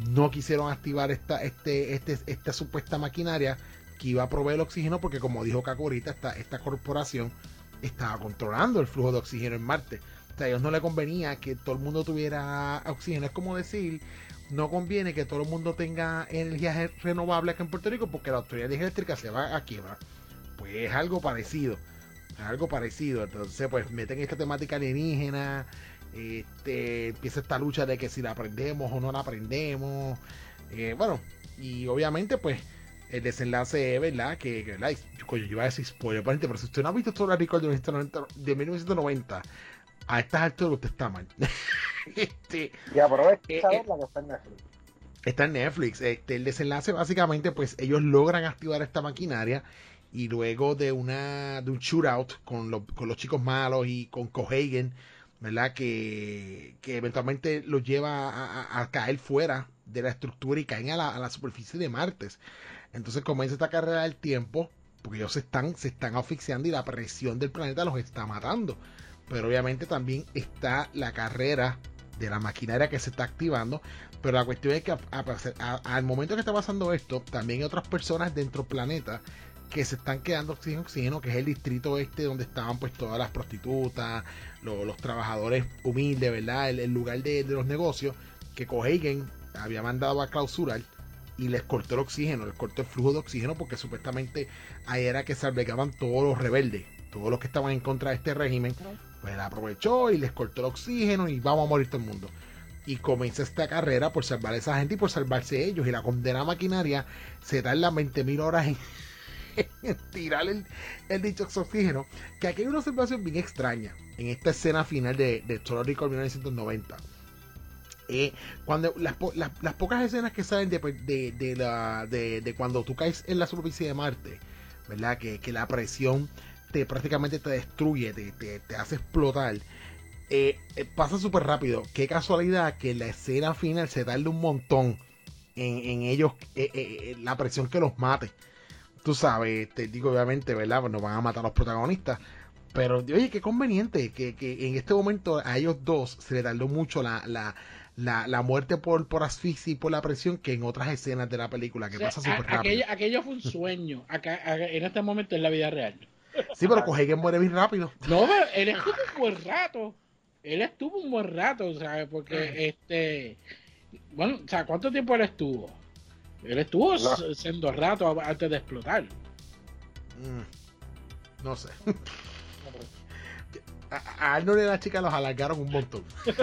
no quisieron activar esta, este, este, esta supuesta maquinaria que iba a proveer el oxígeno porque como dijo Caco esta, esta corporación estaba controlando el flujo de oxígeno en Marte. O sea, a ellos no le convenía que todo el mundo tuviera oxígeno. Es como decir, no conviene que todo el mundo tenga energía renovable aquí en Puerto Rico porque la autoridad eléctrica se va a quiebrar. Pues es algo parecido. Algo parecido. Entonces, pues meten esta temática alienígena este, empieza esta lucha de que si la aprendemos o no la aprendemos. Eh, bueno, y obviamente, pues, el desenlace es, ¿verdad? Que, que Yo, yo, iba a decir spoiler, pero si usted no ha visto todo el Record de 1990, a estas alturas usted está mal. este, y aprovecha eh, eh, la que está en Netflix. Está en Netflix. Este, el desenlace, básicamente, pues ellos logran activar esta maquinaria y luego de una de un shootout con, con los chicos malos y con Cohagen ¿verdad? Que, eventualmente los lleva a, caer fuera de la estructura y caen a la, superficie de Marte. Entonces comienza esta carrera del tiempo, porque ellos se están, se están asfixiando y la presión del planeta los está matando. Pero obviamente también está la carrera de la maquinaria que se está activando. Pero la cuestión es que al momento que está pasando esto, también hay otras personas dentro del planeta que se están quedando sin oxígeno, que es el distrito este donde estaban pues todas las prostitutas, los, trabajadores humildes, ¿verdad? El, lugar de, los negocios, que Cohagen había mandado a clausurar y les cortó el oxígeno, les cortó el flujo de oxígeno porque supuestamente ahí era que se albergaban todos los rebeldes, todos los que estaban en contra de este régimen, pues él aprovechó y les cortó el oxígeno y vamos a morir todo el mundo. y comienza esta carrera por salvar a esa gente y por salvarse ellos. Y la condena maquinaria se da en las 20.000 horas en, tirar el, el dicho oxígeno. Que aquí hay una observación bien extraña en esta escena final de, de Total Recall 1990. Eh, cuando las, las, pocas escenas que salen de, de, la, de, cuando tú caes en la superficie de Marte, ¿verdad? Que, que la presión te prácticamente te destruye, te, te, te hace explotar. Eh, eh, pasa súper rápido. Qué casualidad que la escena final se tarde un montón en, ellos, eh, la presión que los mate. Tú sabes, te digo obviamente, ¿verdad? Pues no van a matar a los protagonistas. Pero, oye, qué conveniente que, en este momento a ellos dos se le tardó mucho la, la, la, muerte por, por asfixia y por la presión que en otras escenas de la película, que pasa súper rápido. Aquello, fue un sueño, acá, en este momento en la vida real. Sí, pero que muere bien rápido. No, pero él estuvo un buen rato. Él estuvo un buen rato, ¿sabes? Porque este. Bueno, o sea, ¿cuánto tiempo él estuvo? Él estuvo siendo rato antes de explotar. Mm, no sé. A, Arnold y a la chica los alargaron un montón.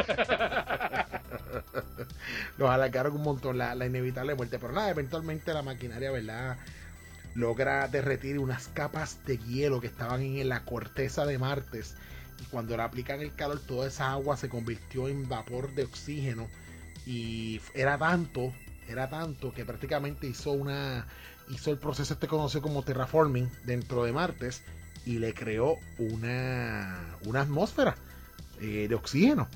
los alargaron un montón la, la, inevitable muerte. Pero nada, eventualmente la maquinaria, ¿verdad? Logra derretir unas capas de hielo que estaban en la corteza de Martes. Y cuando le aplican el calor toda esa agua se convirtió en vapor de oxígeno. Y era tanto era tanto que prácticamente hizo una hizo el proceso este conocido como terraforming dentro de Martes y le creó una una atmósfera eh, de oxígeno.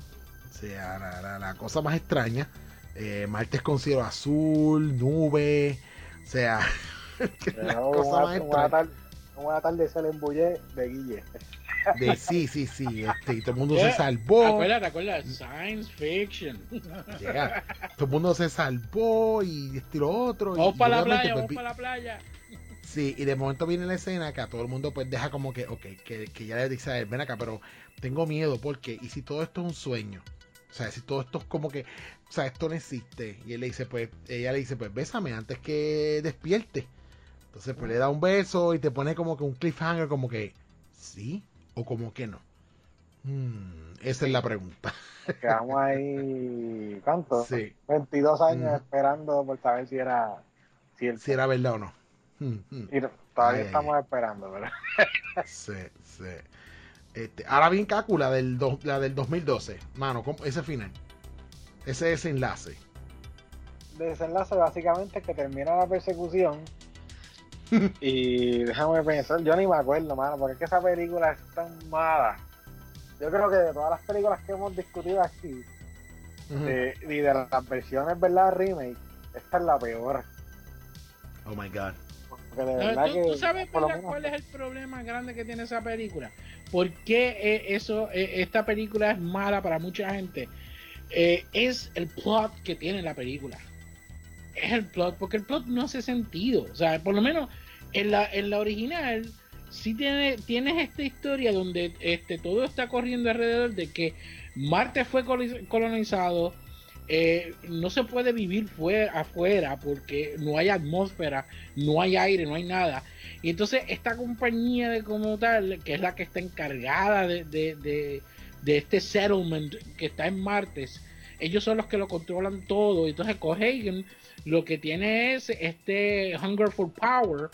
O sea la, cosa más extraña eh, Martes con cielo azul nube o sea una, tarde se le embullé de Guille. De, sí, sí, sí. Este, y todo el mundo se salvó. Acuérdate, acuérdate, science fiction. Todo el mundo se salvó y estilo otro. Vamos para la playa, pues, vamos para la playa. Sí, y de momento viene la escena que a todo el mundo pues deja como que, ok, que, que ya le dice a él, ven acá, pero tengo miedo porque, ¿y si todo esto es un sueño? O sea, si todo esto es como que, o sea, esto no existe. Y él le dice, pues, ella le dice, pues, bésame antes que despierte. Entonces, pues le da un beso y te pone como que un cliffhanger, como que sí o como que no. Hmm, esa es la pregunta. Quedamos ahí, ¿cuánto? Sí. 22 años esperando por saber si era cierto. Si era verdad o no. Hmm, hmm. Y todavía estamos esperando, ¿verdad? sí, sí. Este, ahora bien, Cacu, la del, la del 2012, mano, ese final, ese desenlace. Desenlace básicamente que termina la persecución y déjame pensar, yo ni me acuerdo, mano, porque es que esa película es tan mala. Yo creo que de todas las películas que hemos discutido aquí, y de las versiones, ¿verdad? Remake, esta es la peor. Oh my god. ¿Tú, sabes cuál es el problema grande que tiene esa película? ¿Por qué eh, eso, eh, esta película es mala para mucha gente? Eh, es el plot que tiene la película es el plot, porque el plot no hace sentido. O sea, por lo menos en la, en la original, sí tiene, tienes esta historia donde este, todo está corriendo alrededor de que Marte fue colonizado, eh, no se puede vivir fuera, afuera porque no hay atmósfera, no hay aire, no hay nada. Y entonces esta compañía de como tal, que es la que está encargada de, de, de, este settlement que está en Marte, ellos son los que lo controlan todo. Entonces Cohagen lo que tiene es este hunger for power.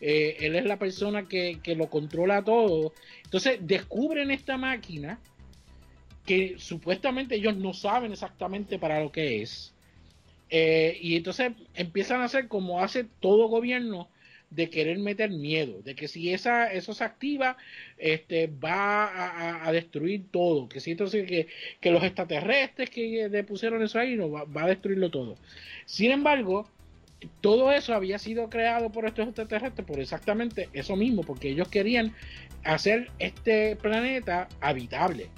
Eh, él es la persona que, lo controla todo. Entonces descubren esta máquina que supuestamente ellos no saben exactamente para lo que es. Eh, y entonces empiezan a hacer como hace todo gobierno de querer meter miedo, de que si esa, eso se activa, este, va a, destruir todo, que si entonces que, que, los extraterrestres que le pusieron eso ahí, no, va, a destruirlo todo. Sin embargo, todo eso había sido creado por estos extraterrestres por exactamente eso mismo, porque ellos querían hacer este planeta habitable.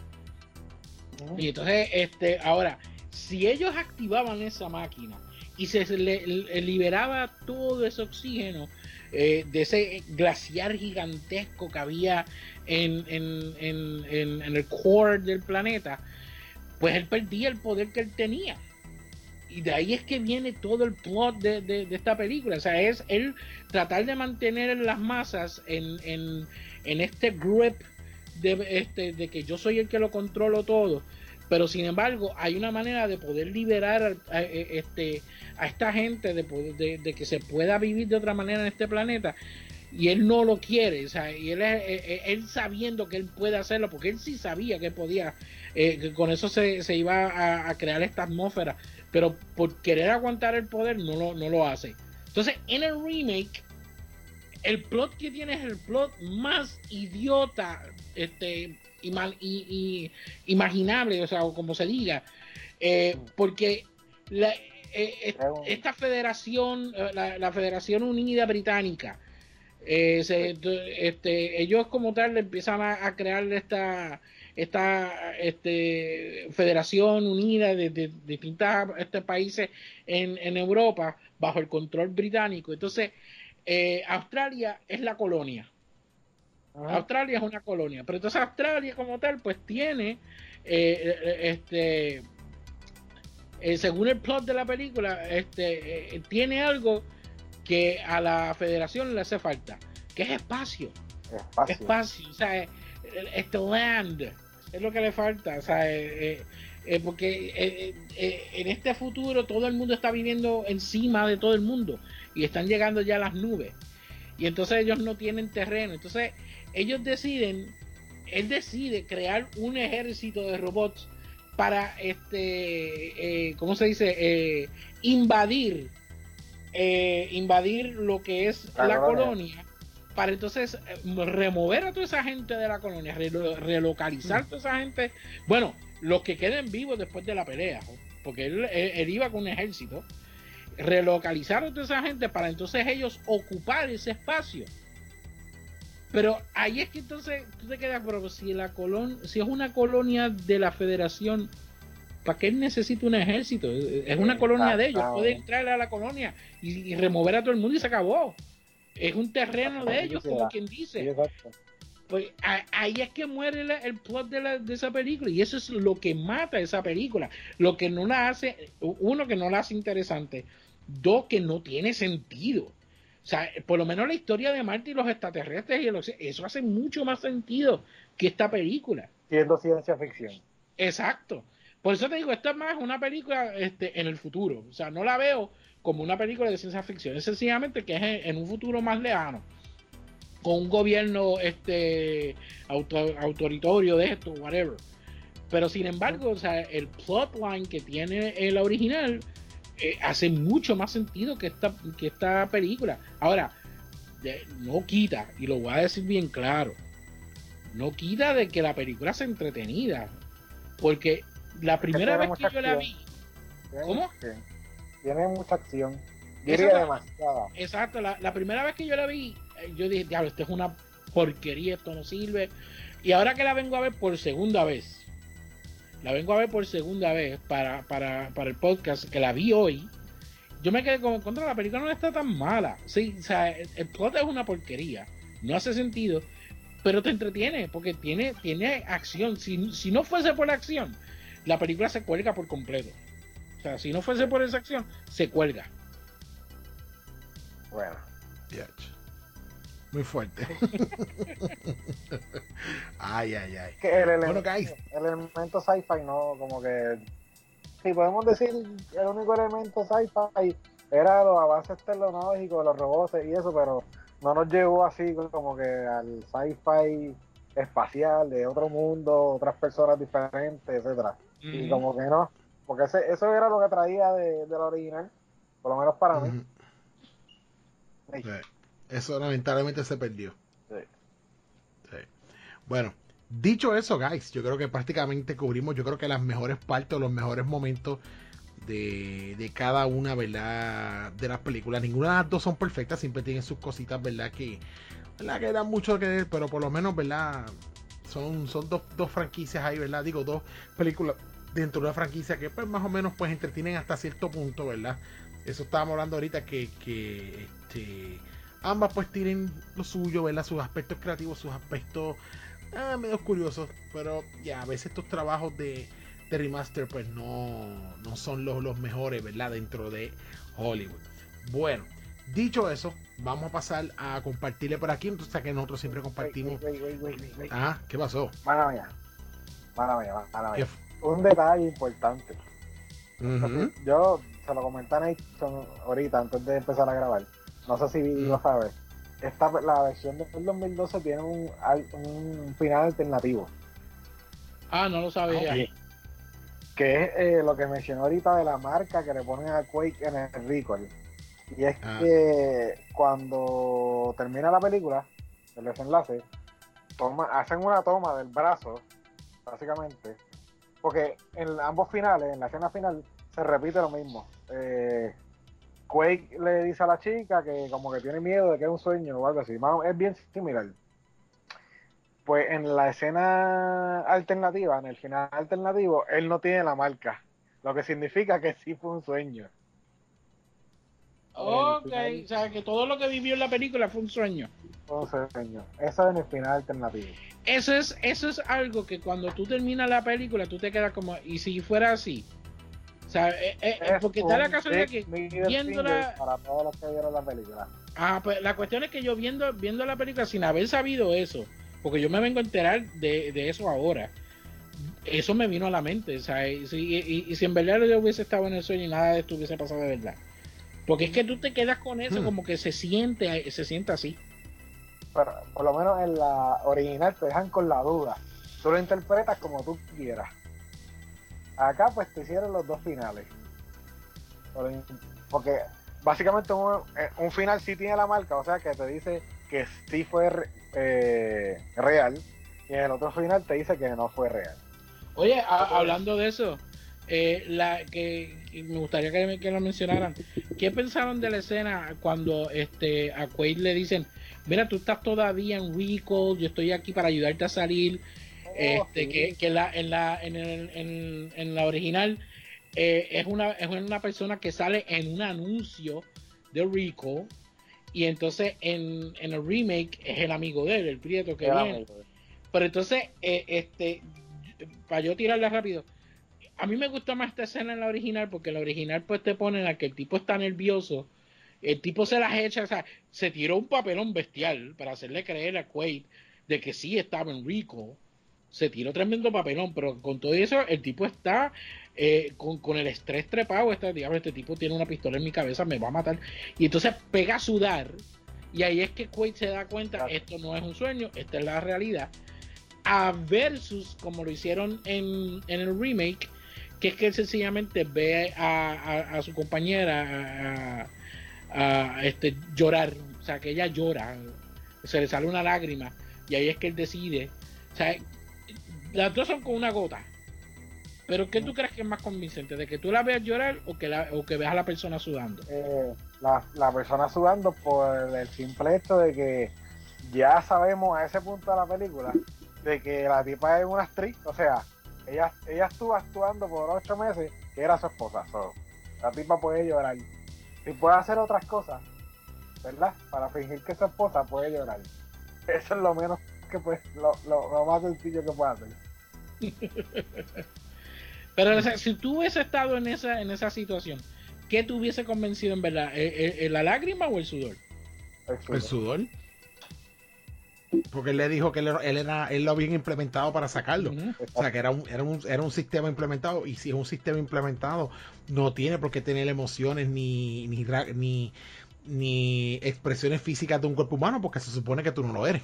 Y entonces, este, ahora, si ellos activaban esa máquina y se le liberaba todo ese oxígeno, eh, de ese glaciar gigantesco que había en, el core del planeta, pues él perdía el poder que él tenía. Y de ahí es que viene todo el plot de, esta película. O sea, es él tratar de mantener las masas en, este grip de, este, de que yo soy el que lo controlo todo. Pero sin embargo hay una manera de poder liberar a, este, a esta gente de, de, que se pueda vivir de otra manera en este planeta y él no lo quiere, o sea, y él, él sabiendo que él puede hacerlo, porque él sí sabía que podía, eh, que con eso se, se iba a, crear esta atmósfera, pero por querer aguantar el poder no lo, no lo hace. Entonces, en el remake, el plot que tiene es el plot más idiota este, y, imaginable, o sea, como se diga, eh, porque eh, esta federación, la Federación Unida Británica, eh, este, ellos como tal empiezan a, crear esta, esta este, federación unida de, distintos este, países en, Europa bajo el control británico. Entonces, eh, Australia es la colonia. Australia es una colonia, pero entonces Australia como tal pues tiene eh, este según el plot de la película este tiene algo que a la federación le hace falta, que es espacio. Espacio. Espacio, o sea, este land, es lo que le falta, o sea, eh, eh, eh, porque en este futuro todo el mundo está viviendo encima de todo el mundo y están llegando ya las nubes. Y entonces ellos no tienen terreno, entonces ellos deciden, él decide crear un ejército de robots para este, ¿cómo se dice? invadir eh, invadir lo que es la, colonia. para entonces eh, remover a toda esa gente de la colonia, relocalizar a toda esa gente, bueno, los que queden vivos después de la pelea, porque él, iba con un ejército, relocalizar a toda esa gente para entonces ellos ocupar ese espacio. Pero ahí es que entonces tú te quedas, pero si la colon si es una colonia de la federación, ¿Para qué necesita un ejército? Es una colonia de ellos. Puede entrar a la colonia y, remover a todo el mundo y se acabó. Es un terreno de ellos, como quien dice. Pues ahí es que muere el plot de, de, esa película. Y eso es lo que mata esa película. Lo que no la hace, uno, que no la hace interesante. Dos, que no tiene sentido. O sea, por lo menos la historia de Marte y los extraterrestres, y eso hace mucho más sentido que esta película. Siendo ciencia ficción. Exacto. Por eso te digo, esto es más una película este, en el futuro. O sea, no la veo como una película de ciencia ficción. Es sencillamente que es en, un futuro más lejano. Con un gobierno este autoritario de esto, whatever. Pero sin embargo, o sea, el plotline que tiene el original eh, hace mucho más sentido que esta, que esta película. Ahora, no quita, y lo voy a decir bien claro, no quita de que la película sea entretenida. Porque la primera vez que yo la vi. ¿Cómo? Tiene mucha acción. Diría demasiada. Exacto, la, la, primera vez que yo la vi, eh, yo dije, diablo, esto es una porquería, esto no sirve. Y ahora que la vengo a ver por segunda vez, la vengo a ver por segunda vez para, para, para el podcast, que la vi hoy, yo me quedé como, contra la película no está tan mala. Sí, o sea, el, el plot es una porquería, no hace sentido, pero te entretiene, porque tiene, tiene acción. Si, si no fuese por la acción, la película se cuelga por completo. O sea, si no fuese por esa acción, se cuelga. Bueno. Muy fuerte. ay, ay, ay. el, elemento, el elemento sci-fi no, como que. Si podemos decir, el único elemento sci-fi era los avances tecnológicos, los robots y eso, pero no nos llevó así como que al sci-fi espacial de otro mundo, otras personas diferentes, etcétera. Y como que no, porque eso era lo que traía de, la original, por lo menos para mí. Eso lamentablemente se perdió. Bueno, dicho eso, guys, yo creo que prácticamente cubrimos, yo creo que las mejores partes, los mejores momentos de, de cada una, ¿verdad? De las películas. Ninguna de las dos son perfectas, siempre tienen sus cositas, ¿verdad? Que, ¿verdad? que dan mucho que ver, pero por lo menos, ¿verdad? Son, son dos, dos franquicias ahí, ¿verdad? Digo, dos películas dentro de una franquicia que pues más o menos pues entretienen hasta cierto punto, ¿verdad? Eso estábamos hablando ahorita que, que este, ambas pues tienen lo suyo, ¿verdad? Sus aspectos creativos, sus aspectos eh, medio curiosos, pero ya a veces estos trabajos de, de remaster pues no, no son los, los mejores, ¿verdad? Dentro de Hollywood. Bueno, dicho eso, vamos a pasar a compartirle por aquí, entonces que nosotros siempre compartimos. ah, ¿qué pasó? Mala mía. Mala mía, mala mía. un detalle importante. Yo se lo comenté a ahorita antes de empezar a grabar. No sé si lo sabes. Esta, la versión del 2012 tiene un, un final alternativo. Ah, no lo sabía. Que es eh, lo que mencionó ahorita de la marca que le ponen a Quake en el record. Y es ah. que cuando termina la película, el desenlace, toma, hacen una toma del brazo, básicamente, porque en ambos finales, en la escena final, se repite lo mismo. Eh, Quake le dice a la chica que como que tiene miedo de que es un sueño o algo así. Es bien similar. Pues en la escena alternativa, en el final alternativo, él no tiene la marca. Lo que significa que sí fue un sueño. Ok, o sea que todo lo que vivió en la película fue un sueño. Fue un sueño. Eso es en el final alternativo. Eso es, eso es algo que cuando tú terminas la película, tú te quedas como, ¿y si fuera así? O sea, eh, eh, eh porque está la casualidad que viéndola. Para todos los que vieron la película. Ah, pues la cuestión es que yo viendo, viendo la película sin haber sabido eso, porque yo me vengo a enterar de, de eso ahora, eso me vino a la mente. O sea, y, y, si en verdad yo hubiese estado en el sueño y nada de esto hubiese pasado de verdad. Porque es que tú te quedas con eso, hmm. como que se siente, se siente así. Pero por lo menos en la original te dejan con la duda. Tú lo interpretas como tú quieras. Acá pues te hicieron los dos finales. Porque básicamente eh, un, final sí tiene la marca, o sea que te dice que sí fue eh, real y en el otro final te dice que no fue real. Oye, hablando de eso, eh, la que me gustaría que, que, lo mencionaran. ¿Qué pensaron de la escena cuando este a Quaid le dicen, mira, tú estás todavía en Recall, yo estoy aquí para ayudarte a salir? Este, que, que la, en, la, en, el, en, en la original eh, es, una, es una persona que sale en un anuncio de Rico y entonces en, en el remake es el amigo de él, el prieto que viene. Pero entonces, eh, este, para yo tirarle rápido, a mí me gusta más esta escena en la original porque en la original pues te ponen a que el tipo está nervioso, el tipo se las echa, o sea, se tiró un papelón bestial para hacerle creer a Quaid de que sí estaba en Rico se tiró tremendo papelón, pero con todo eso el tipo está eh, con, el estrés trepado, este, este tipo tiene una pistola en mi cabeza, me va a matar, y entonces pega a sudar, y ahí es que Quaid se da cuenta, esto no es un sueño, esta es la realidad, a versus como lo hicieron en, el remake, que es que sencillamente ve a, su compañera a, este, llorar, o sea, que ella llora, se le sale una lágrima, y ahí es que él decide, o sea, las dos son con una gota. Pero ¿qué tú crees que es más convincente? ¿De que tú la veas llorar o que, la, o que veas a la persona sudando? Eh, la, persona sudando por el simple hecho de que ya sabemos a ese punto de la película de que la tipa es una actriz. O sea, ella, ella estuvo actuando por ocho meses que era su esposa. la tipa puede llorar. Si puede hacer otras cosas, ¿verdad? Para fingir que su esposa, puede llorar. Eso es lo menos que pues lo, lo, más sencillo que puede hacer. Pero si tú hubiese estado en esa, en esa situación, ¿qué te hubiese convencido en verdad? ¿La lágrima o el sudor? El sudor. Porque él le dijo que él, era, él lo había implementado para sacarlo. O sea, que era un, era, un, era un sistema implementado. Y si es un sistema implementado, no tiene por qué tener emociones ni, ni, ni, ni expresiones físicas de un cuerpo humano, porque se supone que tú no lo eres.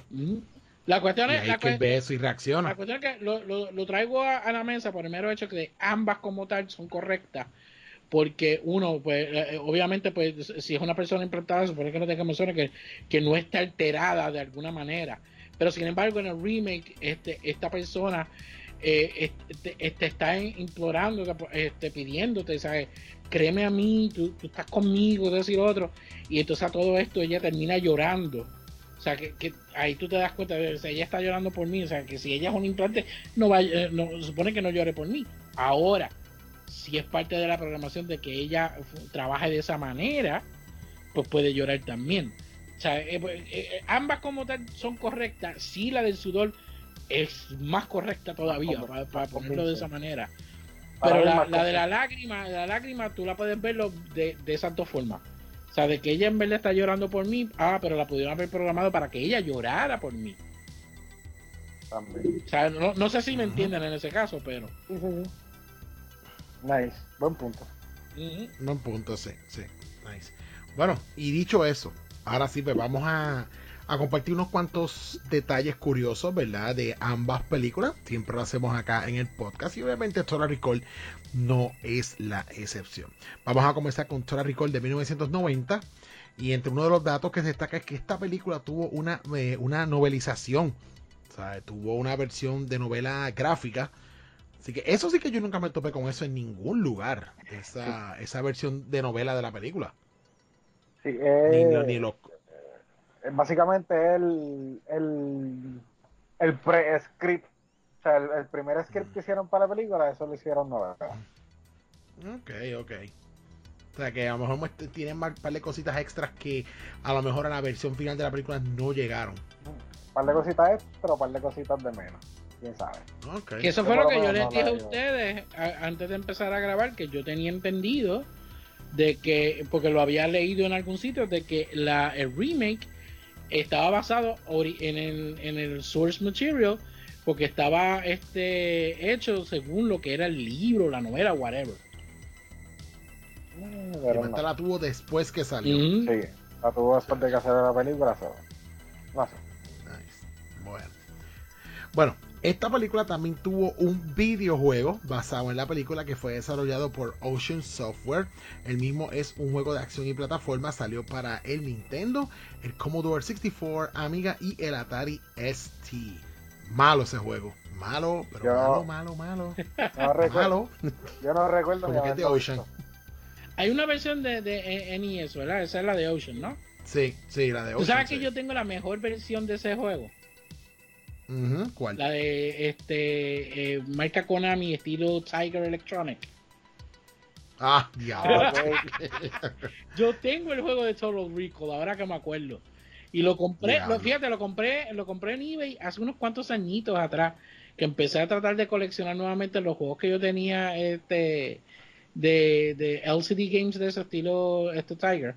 La cuestión es. La, que y reacciona. La cuestión es que lo, lo, traigo a, la mesa por el mero hecho que ambas como tal son correctas. Porque uno, pues, eh, obviamente, pues, si es una persona implantada, supone que no tenga emociones, que, que no está alterada de alguna manera. Pero sin embargo, en el remake, este, esta persona eh, este, este, está implorando, este, pidiéndote, ¿sabes? Créeme a mí, tú, tú estás conmigo, decir otro. Y entonces a todo esto ella termina llorando o sea, que, ahí tú te das cuenta de que ella está llorando por mí. O sea, que si ella es un implante, no va, eh, no, supone que no llore por mí. Ahora, si es parte de la programación de que ella trabaje de esa manera, pues puede llorar también. O sea, eh, pues, eh, ambas como tal son correctas. Si la del sudor es más correcta todavía, para, ponerlo de esa manera. Pero la, de la lágrima, la lágrima tú la puedes verlo de, de esas dos formas o sea, de que ella en verdad está llorando por mí, ah, pero la pudieron haber programado para que ella llorara por mí. O sea, no, sé si me entienden en ese caso, pero. Nice, buen punto. Buen punto, sí, sí. Nice. Bueno, y dicho eso, ahora sí, pues vamos a, a compartir unos cuantos detalles curiosos, ¿verdad? De ambas películas. Siempre lo hacemos acá en el podcast. Y obviamente Total Recall no es la excepción. Vamos a comenzar con Total Recall de 1990. Y entre uno de los datos que se destaca es que esta película tuvo una, eh, una novelización. O sea, tuvo una versión de novela gráfica. Así que eso sí que yo nunca me topé con eso en ningún lugar. Esa, esa versión de novela de la película. Sí, eh, ni, ni eh, básicamente el, el, el pre-script, o sea, el, primer script que hicieron para la película, eso lo hicieron novela. Ok, ok. O sea que a lo mejor tienen un par de cositas extras que a lo mejor a la versión final de la película no llegaron. Un par de cositas extras o un par de cositas de menos. Quién sabe. Okay. Que eso fue lo que yo les dije a ustedes antes de empezar a grabar, que yo tenía entendido de que, porque lo había leído en algún sitio, de que la, el remake estaba basado en el, en el source material porque estaba este hecho según lo que era el libro, la novela, whatever. Mm, la tuvo después que salió. Sí, la tuvo después de que salió la película. No sé. Bueno. Bueno, esta película también tuvo un videojuego basado en la película que fue desarrollado por Ocean Software. El mismo es un juego de acción y plataforma. Salió para el Nintendo, el Commodore 64, Amiga y el Atari ST. Malo ese juego. Malo, pero malo, malo, malo. No recuerdo, Yo no recuerdo. Como que es de Ocean. Hay una versión de, de NES, ¿verdad? Esa es la de Ocean, ¿no? Sí, sí, la de Ocean. ¿Tú sabes que yo tengo la mejor versión de ese juego? ¿Cuál? La de este eh, marca Konami estilo Tiger Electronic. Ah, diablo. Yo tengo el juego de Total Recall, ahora que me acuerdo. Y lo compré, lo, fíjate, lo compré, lo compré en eBay hace unos cuantos añitos atrás, que empecé a tratar de coleccionar nuevamente los juegos que yo tenía este de, de LCD games de ese estilo este Tiger.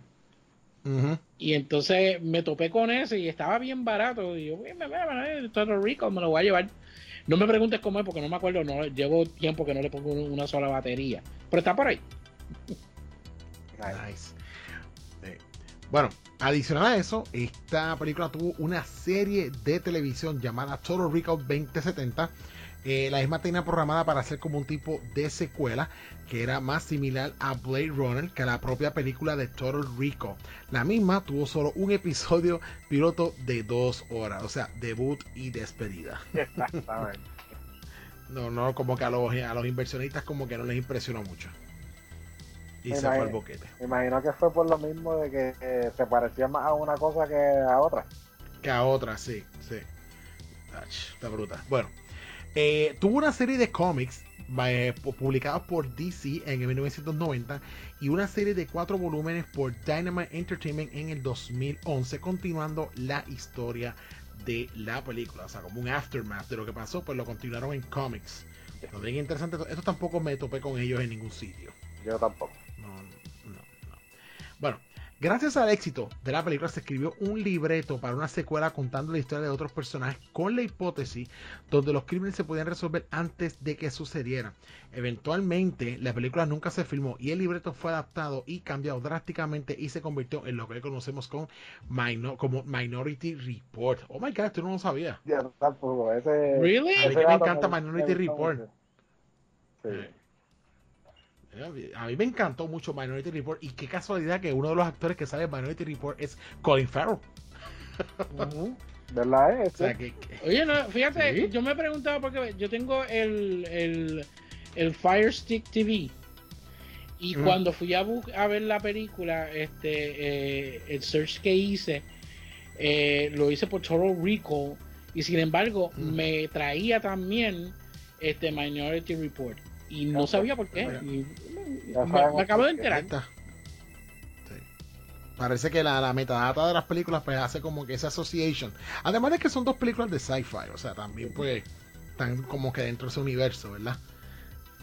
Y entonces me topé con ese y estaba bien barato. Y yo, me, me, Total Rico, me lo voy a llevar. No me preguntes cómo es porque no me acuerdo. No, llevo tiempo que no le pongo una sola batería. Pero está por ahí. Nice. Bueno, adicional a eso, esta película tuvo una serie de televisión llamada Total Recall 2070 eh, la misma tenía programada para hacer como un tipo de secuela que era más similar a Blade Runner que a la propia película de Total Rico. La misma tuvo solo un episodio piloto de dos horas, o sea, debut y despedida. no, no, como que a los, a los inversionistas como que no les impresionó mucho. Y se fue el boquete. Me imagino que fue por lo mismo de que eh, se parecía más a una cosa que a otra. Que a otra, sí, sí. está bruta. Bueno, eh, tuvo una serie de cómics eh, publicados por DC en el 1990 y una serie de cuatro volúmenes por Dynamite Entertainment en el 2011, continuando la historia de la película. O sea, como un aftermath de lo que pasó, pues lo continuaron en cómics. Lo bien interesante, esto tampoco me topé con ellos en ningún sitio. Yo tampoco. No, no, no. Bueno, Gracias al éxito de la película se escribió un libreto para una secuela contando la historia de otros personajes con la hipótesis donde los crímenes se podían resolver antes de que sucedieran. Eventualmente la película nunca se filmó y el libreto fue adaptado y cambiado drásticamente y se convirtió en lo que conocemos como, como Minority Report. Oh my god, tú no lo sabías. really? A mí me encanta Minority Report. Sí. A mí me encantó mucho Minority Report y qué casualidad que uno de los actores que sale en Minority Report es Colin Farrell. ¿Verdad? Oye, no, fíjate, yo me he preguntado porque yo tengo el, el, el Fire Stick TV y cuando fui a, a, ver la película, este, eh, el search que hice, eh, lo hice por Total Recall y sin embargo me traía también este Minority Report y no sabía por qué. me, acabo de enterar. Parece que la, metadata de las películas pues hace como que esa association. Además de que son dos películas de sci-fi, o sea, también pues están como que dentro de ese universo, ¿verdad?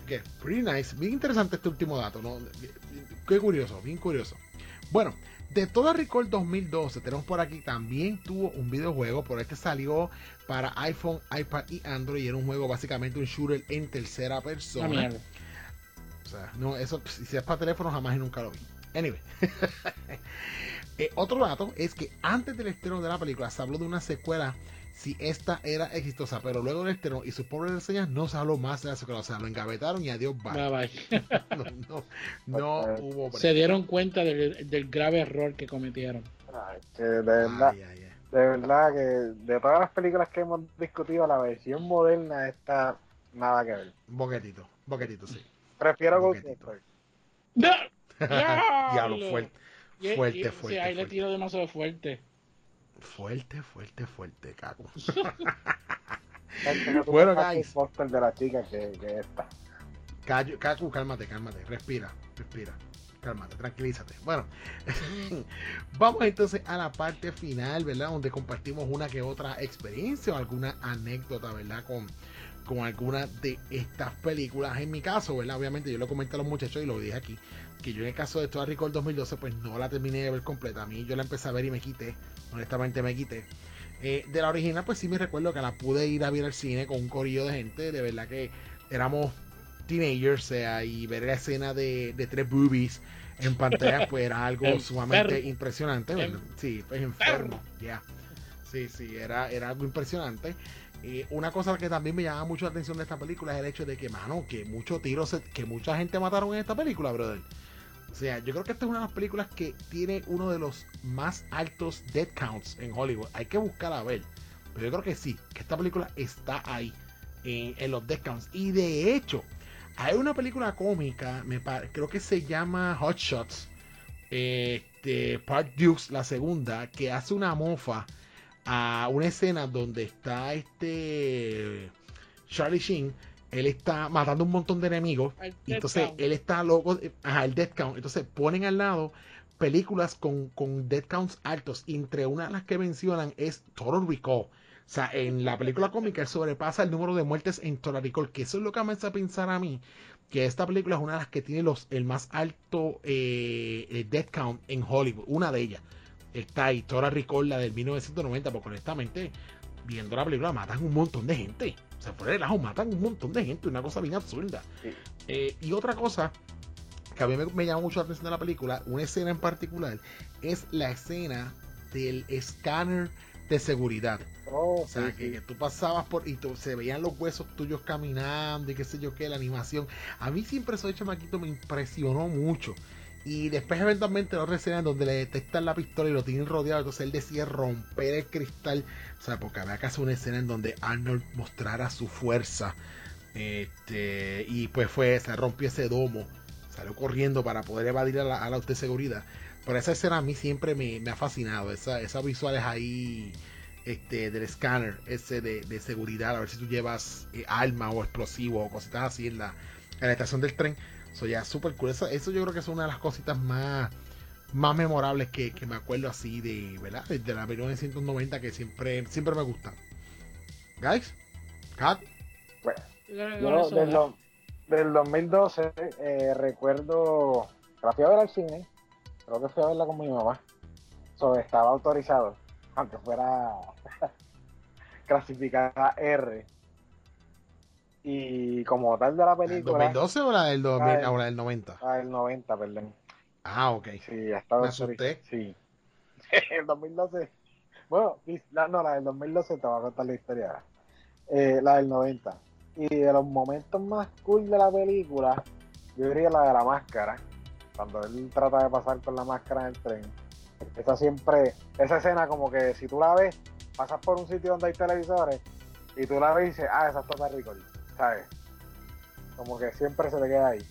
Que pretty nice, bien interesante este último dato, ¿no? Qué curioso, bien curioso. Bueno, de toda Recall 2012 tenemos por aquí también tuvo un videojuego, por este salió para iPhone, iPad y Android y era un juego básicamente un shooter en tercera persona. O sea, no, eso, si es para teléfono, jamás y nunca lo vi. Anyway. Eh, otro dato es que antes del estreno de la película se habló de una secuela si esta era exitosa, pero luego del estreno y sus pobres reseñas no se habló más de la secuela, o sea, lo engavetaron y adiós, bye. no, no, hubo. Se dieron cuenta del, grave error que cometieron. de verdad, de verdad que de todas las películas que hemos discutido, la versión moderna está nada que ver. Boquetito, boquetito, sí. Prefiero Ghost ¡No! Diablo, fuerte. Fuerte, fuerte. ahí le tiro demasiado fuerte. Fuerte, fuerte, fuerte, Caco. bueno, guys. de la chica que, que esta. Caco, cálmate, cálmate. Respira, respira. Cálmate, tranquilízate. Bueno, vamos entonces a la parte final, ¿verdad? Donde compartimos una que otra experiencia o alguna anécdota, ¿verdad? Con, con alguna de estas películas. En mi caso, ¿verdad? Obviamente yo lo comenté a los muchachos y lo dije aquí que yo en el caso de Total Recall 2012 pues no la terminé de ver completa. A mí yo la empecé a ver y me quité, honestamente me quité. Eh, de la original pues sí me recuerdo que la pude ir a ver al cine con un corillo de gente, de verdad que éramos teenagers, o sea, y ver la escena de, tres boobies en pantalla pues era algo sumamente impresionante. Sí, pues enfermo, ya. Sí, sí, era, era algo impresionante. Eh, una cosa que también me llama mucho la atención de esta película es el hecho de que, mano, que muchos tiros, que mucha gente mataron en esta película, brother. O sea, yo creo que esta es una de las películas que tiene uno de los más altos dead counts en Hollywood. Hay que buscar a ver. Pero yo creo que sí, que esta película está ahí en, los dead counts. Y de hecho, hay una película cómica, me creo que se llama Hot Shots, este, Park Dukes, la segunda, que hace una mofa a una escena donde está este Charlie Sheen él está matando un montón de enemigos. Y entonces él está loco. Ajá, el death count. Entonces ponen al lado películas con, con death counts altos. Y entre una de las que mencionan es Total Recall. O sea, en la película cómica él sobrepasa el número de muertes en Total Recall. Que eso es lo que me hace pensar a mí. Que esta película es una de las que tiene los, el más alto eh, eh death count en Hollywood. Una de ellas. Está ahí, Total Recall, la del 1990. Porque honestamente, viendo la película, matan un montón de gente. O sea, por el ajo matan un montón de gente, una cosa bien absurda. Eh, y otra cosa que a mí me, llama mucho la atención de la película, una escena en particular, es la escena del escáner de seguridad. Oh, o sea, que, tú pasabas por y se veían los huesos tuyos caminando y qué sé yo qué, la animación. A mí siempre eso de chamaquito me impresionó mucho. Y después eventualmente otra escena donde le detectan la pistola y lo tienen rodeado, entonces él decide romper el cristal. O sea, porque había hacer una escena en donde Arnold mostrara su fuerza. Este, y pues fue, se rompió ese domo. Salió corriendo para poder evadir a la, a la de seguridad. Pero esa escena a mí siempre me, ha fascinado. Esa, esas visuales ahí este, del escáner, ese de, seguridad, a ver si tú llevas eh, arma o explosivo o cositas así en la, en la estación del tren eso ya súper cool. Eso, yo creo que es una de las cositas más, más memorables que, me acuerdo así de, ¿verdad? De la 1990 que siempre, siempre me gusta. Guys, Cat. Bueno, yo del, del 2012 eh, recuerdo la fui a ver al cine. Creo que fui a verla con mi mamá. So, estaba autorizado, aunque fuera clasificada R y como tal de la película. ¿El 2012 o la del, 2000, la del, del 90? La del 90, perdón. Ah, ok. Sí, hasta Me asusté. Sí. el 2012. Bueno, la, no, la del 2012 te voy a contar la historia. Eh, la del 90. Y de los momentos más cool de la película, yo diría la de la máscara. Cuando él trata de pasar con la máscara en el tren. Esa siempre, esa escena como que si tú la ves, pasas por un sitio donde hay televisores y tú la ves y dices, ah, esa es Total Recall ¿sabes? Como que siempre se te queda ahí.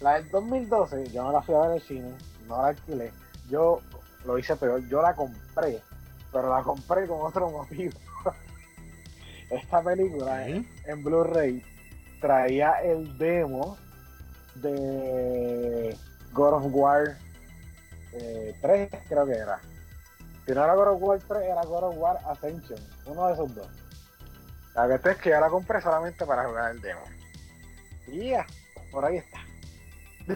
La del 2012, yo no la fui a ver en el cine, no la alquilé. Yo lo hice peor, yo la compré, pero la compré con otro motivo. Esta película en Blu-ray traía el demo de God of War 3, eh, creo que era. Si no era God of War 3, era God of War Ascension, uno de esos dos. La verdad es que ya la compré solamente para jugar el demo. Y ya, por ahí está.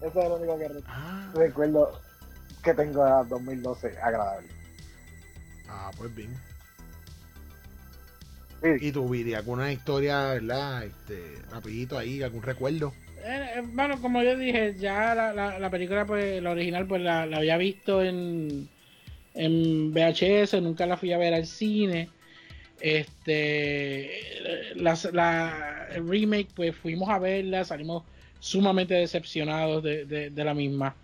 Eso es lo único que ah. recuerdo que tengo de 2012 agradable. Ah, pues bien. ¿Y tu vida? ¿Alguna historia, verdad? Este, rapidito ahí, algún recuerdo? Eh, eh, bueno, como yo dije, ya la, la, película, pues la original, pues la, había visto en, en VHS, nunca la fui a ver al cine. Este, la, remake, pues fuimos a verla, salimos sumamente decepcionados de, de, la misma.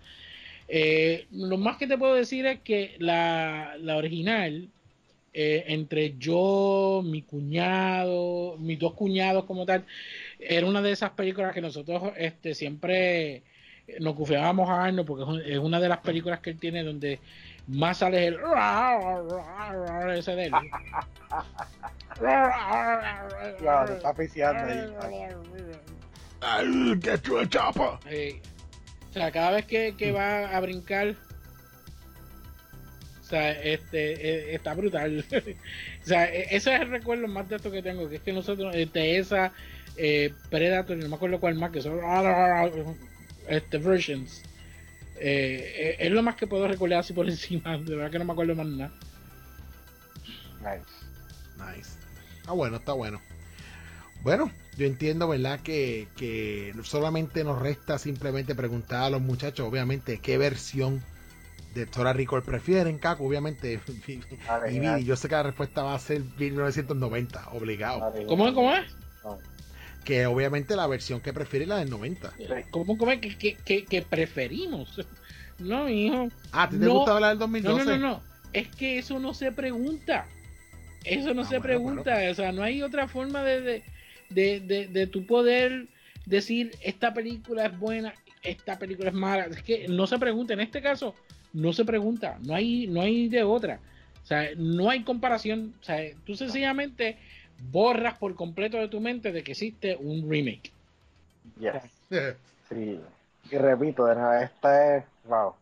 Eh, lo más que te puedo decir es que la, la original, entre yo, mi cuñado, mis dos cuñados como tal, era una de esas películas que nosotros este, siempre nos confiábamos a Arnold porque es una de las películas que él tiene donde más sale el ese de él. claro, está oficiando ahí. get you a chopper. O sea, cada vez que, que va a brincar o sea, este, e, está brutal. o sea, e, ese es el recuerdo más de esto que tengo, que es que nosotros, este, esa, eh, Predator, no me acuerdo cuál más, que son este, versions. Eh, eh, es lo más que puedo recordar así por encima, de verdad que no me acuerdo más nada. Nice. Nice. Está bueno, está bueno. Bueno, yo entiendo, ¿verdad? Que, que solamente nos resta simplemente preguntar a los muchachos, obviamente, qué versión de Tora Record prefieren, Caco, obviamente. y, yo sé que la respuesta va a ser 1990, obligado. ¿Cómo es? ¿Cómo es? Que obviamente la versión que prefiere es la del 90. ¿Cómo, cómo que, que, que, preferimos? No, hijo. Ah, ¿te, no, gustaba la del 2012? No, no, no, Es que eso no se pregunta. Eso no ah, se pregunta. O sea, no hay otra forma de, de, de, de, tu poder decir esta película es buena, esta película es mala. Es que no se pregunta. En este caso, no se pregunta. No hay, no hay de otra. O sea, no hay comparación. O sea, tú sencillamente borras por completo de tu mente de que existe un remake. Yes. sí. Y repito, esta es, wow.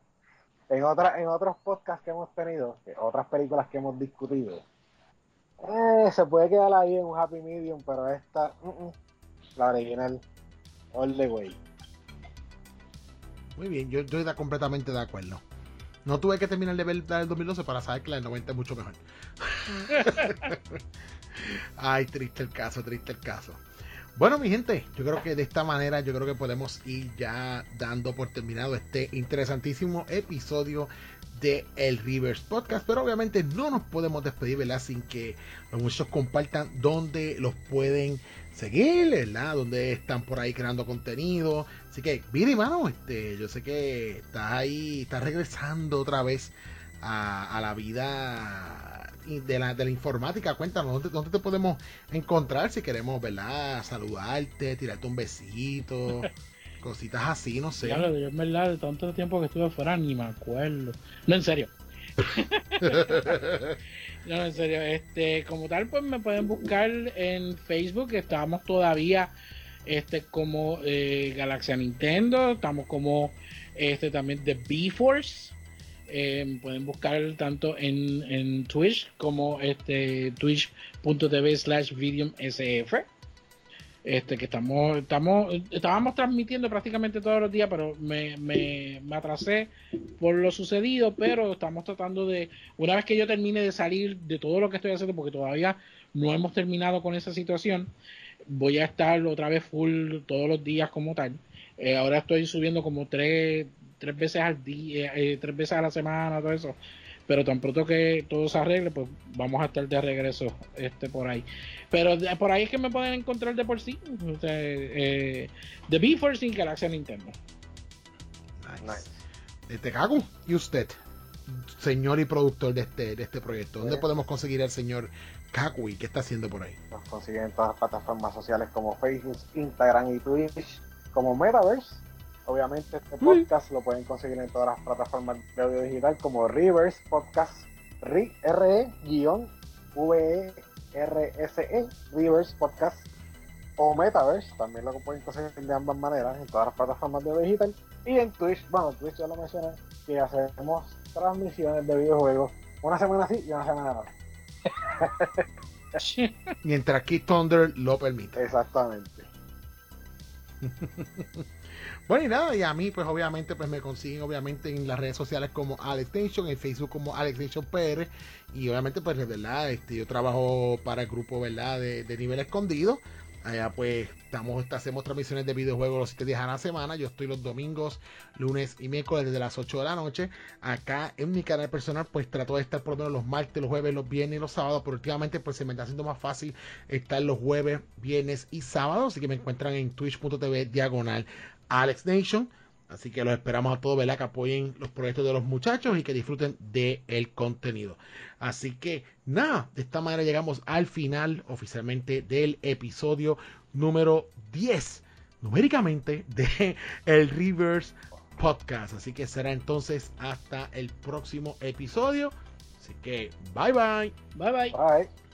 En, otra, en otros podcasts que hemos tenido, otras películas que hemos discutido, eh, se puede quedar ahí en un happy medium, pero esta, la original, all the way. Muy bien, yo estoy completamente de acuerdo. No tuve que terminar de ver la del 2012 para saber que la del 90 es mucho mejor. Ay, triste el caso, triste el caso. Bueno, mi gente, yo creo que de esta manera yo creo que podemos ir ya dando por terminado este interesantísimo episodio de el Rivers Podcast, pero obviamente no nos podemos despedir, ¿verdad? Sin que los muchachos compartan dónde los pueden seguir, ¿verdad? Donde están por ahí creando contenido. Así que, Viri, mano, este, yo sé que estás ahí, estás regresando otra vez a la vida de la, de la informática. Cuéntanos, ¿dónde, ¿dónde, te podemos encontrar si queremos, ¿verdad? Saludarte, tirarte un besito, cositas así, no sé. Claro, yo en verdad, de tanto tiempo que estuve fuera, ni me acuerdo. No, en serio. no, en serio. Este, como tal, pues me pueden buscar en Facebook, estamos todavía este como eh, Galaxia Nintendo, estamos como este también de B-Force eh, pueden buscar tanto en, Twitch como este twitch.tv slash sf este que estamos estamos estábamos transmitiendo prácticamente todos los días pero me, me, me, atrasé por lo sucedido pero estamos tratando de una vez que yo termine de salir de todo lo que estoy haciendo porque todavía no hemos terminado con esa situación voy a estar otra vez full todos los días como tal. Eh, ahora estoy subiendo como tres tres veces al día, eh, tres veces a la semana, todo eso. Pero tan pronto que todo se arregle, pues vamos a estar de regreso este por ahí. Pero por ahí es que me pueden encontrar de por sí. O sea, eh, The B-Force sin Galaxia Nintendo. Nice. Este cago. ¿Y usted? Señor y productor de este, de este proyecto. ¿Dónde podemos conseguir al señor y ¿Qué está haciendo por ahí? Nos consiguen en todas las plataformas sociales como Facebook, Instagram y Twitch, como Metaverse Obviamente este podcast lo pueden conseguir en todas las plataformas de audio digital como Rivers Podcast, R-E-V-E-R-S-E, e, Rivers Podcast o Metaverse, también lo pueden conseguir de ambas maneras en todas las plataformas de audio digital. Y en Twitch, bueno, Twitch ya lo mencioné, que hacemos transmisiones de videojuegos una semana sí y una semana no. Mientras Kid Thunder lo permite. Exactamente. Bueno, y nada, y a mí, pues obviamente, pues me consiguen obviamente en las redes sociales como Alex Nation, en Facebook como Alex Nation PR, y obviamente, pues de verdad, este, yo trabajo para el grupo, ¿verdad? De, de nivel escondido. Allá pues estamos, hacemos transmisiones de videojuegos los 7 días a la semana. Yo estoy los domingos, lunes y miércoles desde las 8 de la noche. Acá en mi canal personal pues trato de estar por lo menos los martes, los jueves, los viernes y los sábados. Pero últimamente pues se me está haciendo más fácil estar los jueves, viernes y sábados. Así que me encuentran en twitch.tv diagonal Alex Nation. Así que los esperamos a todos, ¿verdad? Que apoyen los proyectos de los muchachos y que disfruten del el contenido. Así que nada, de esta manera llegamos al final oficialmente del episodio número 10, numéricamente, de el Reverse Podcast. Así que será entonces hasta el próximo episodio. Así que bye bye. Bye bye. Bye.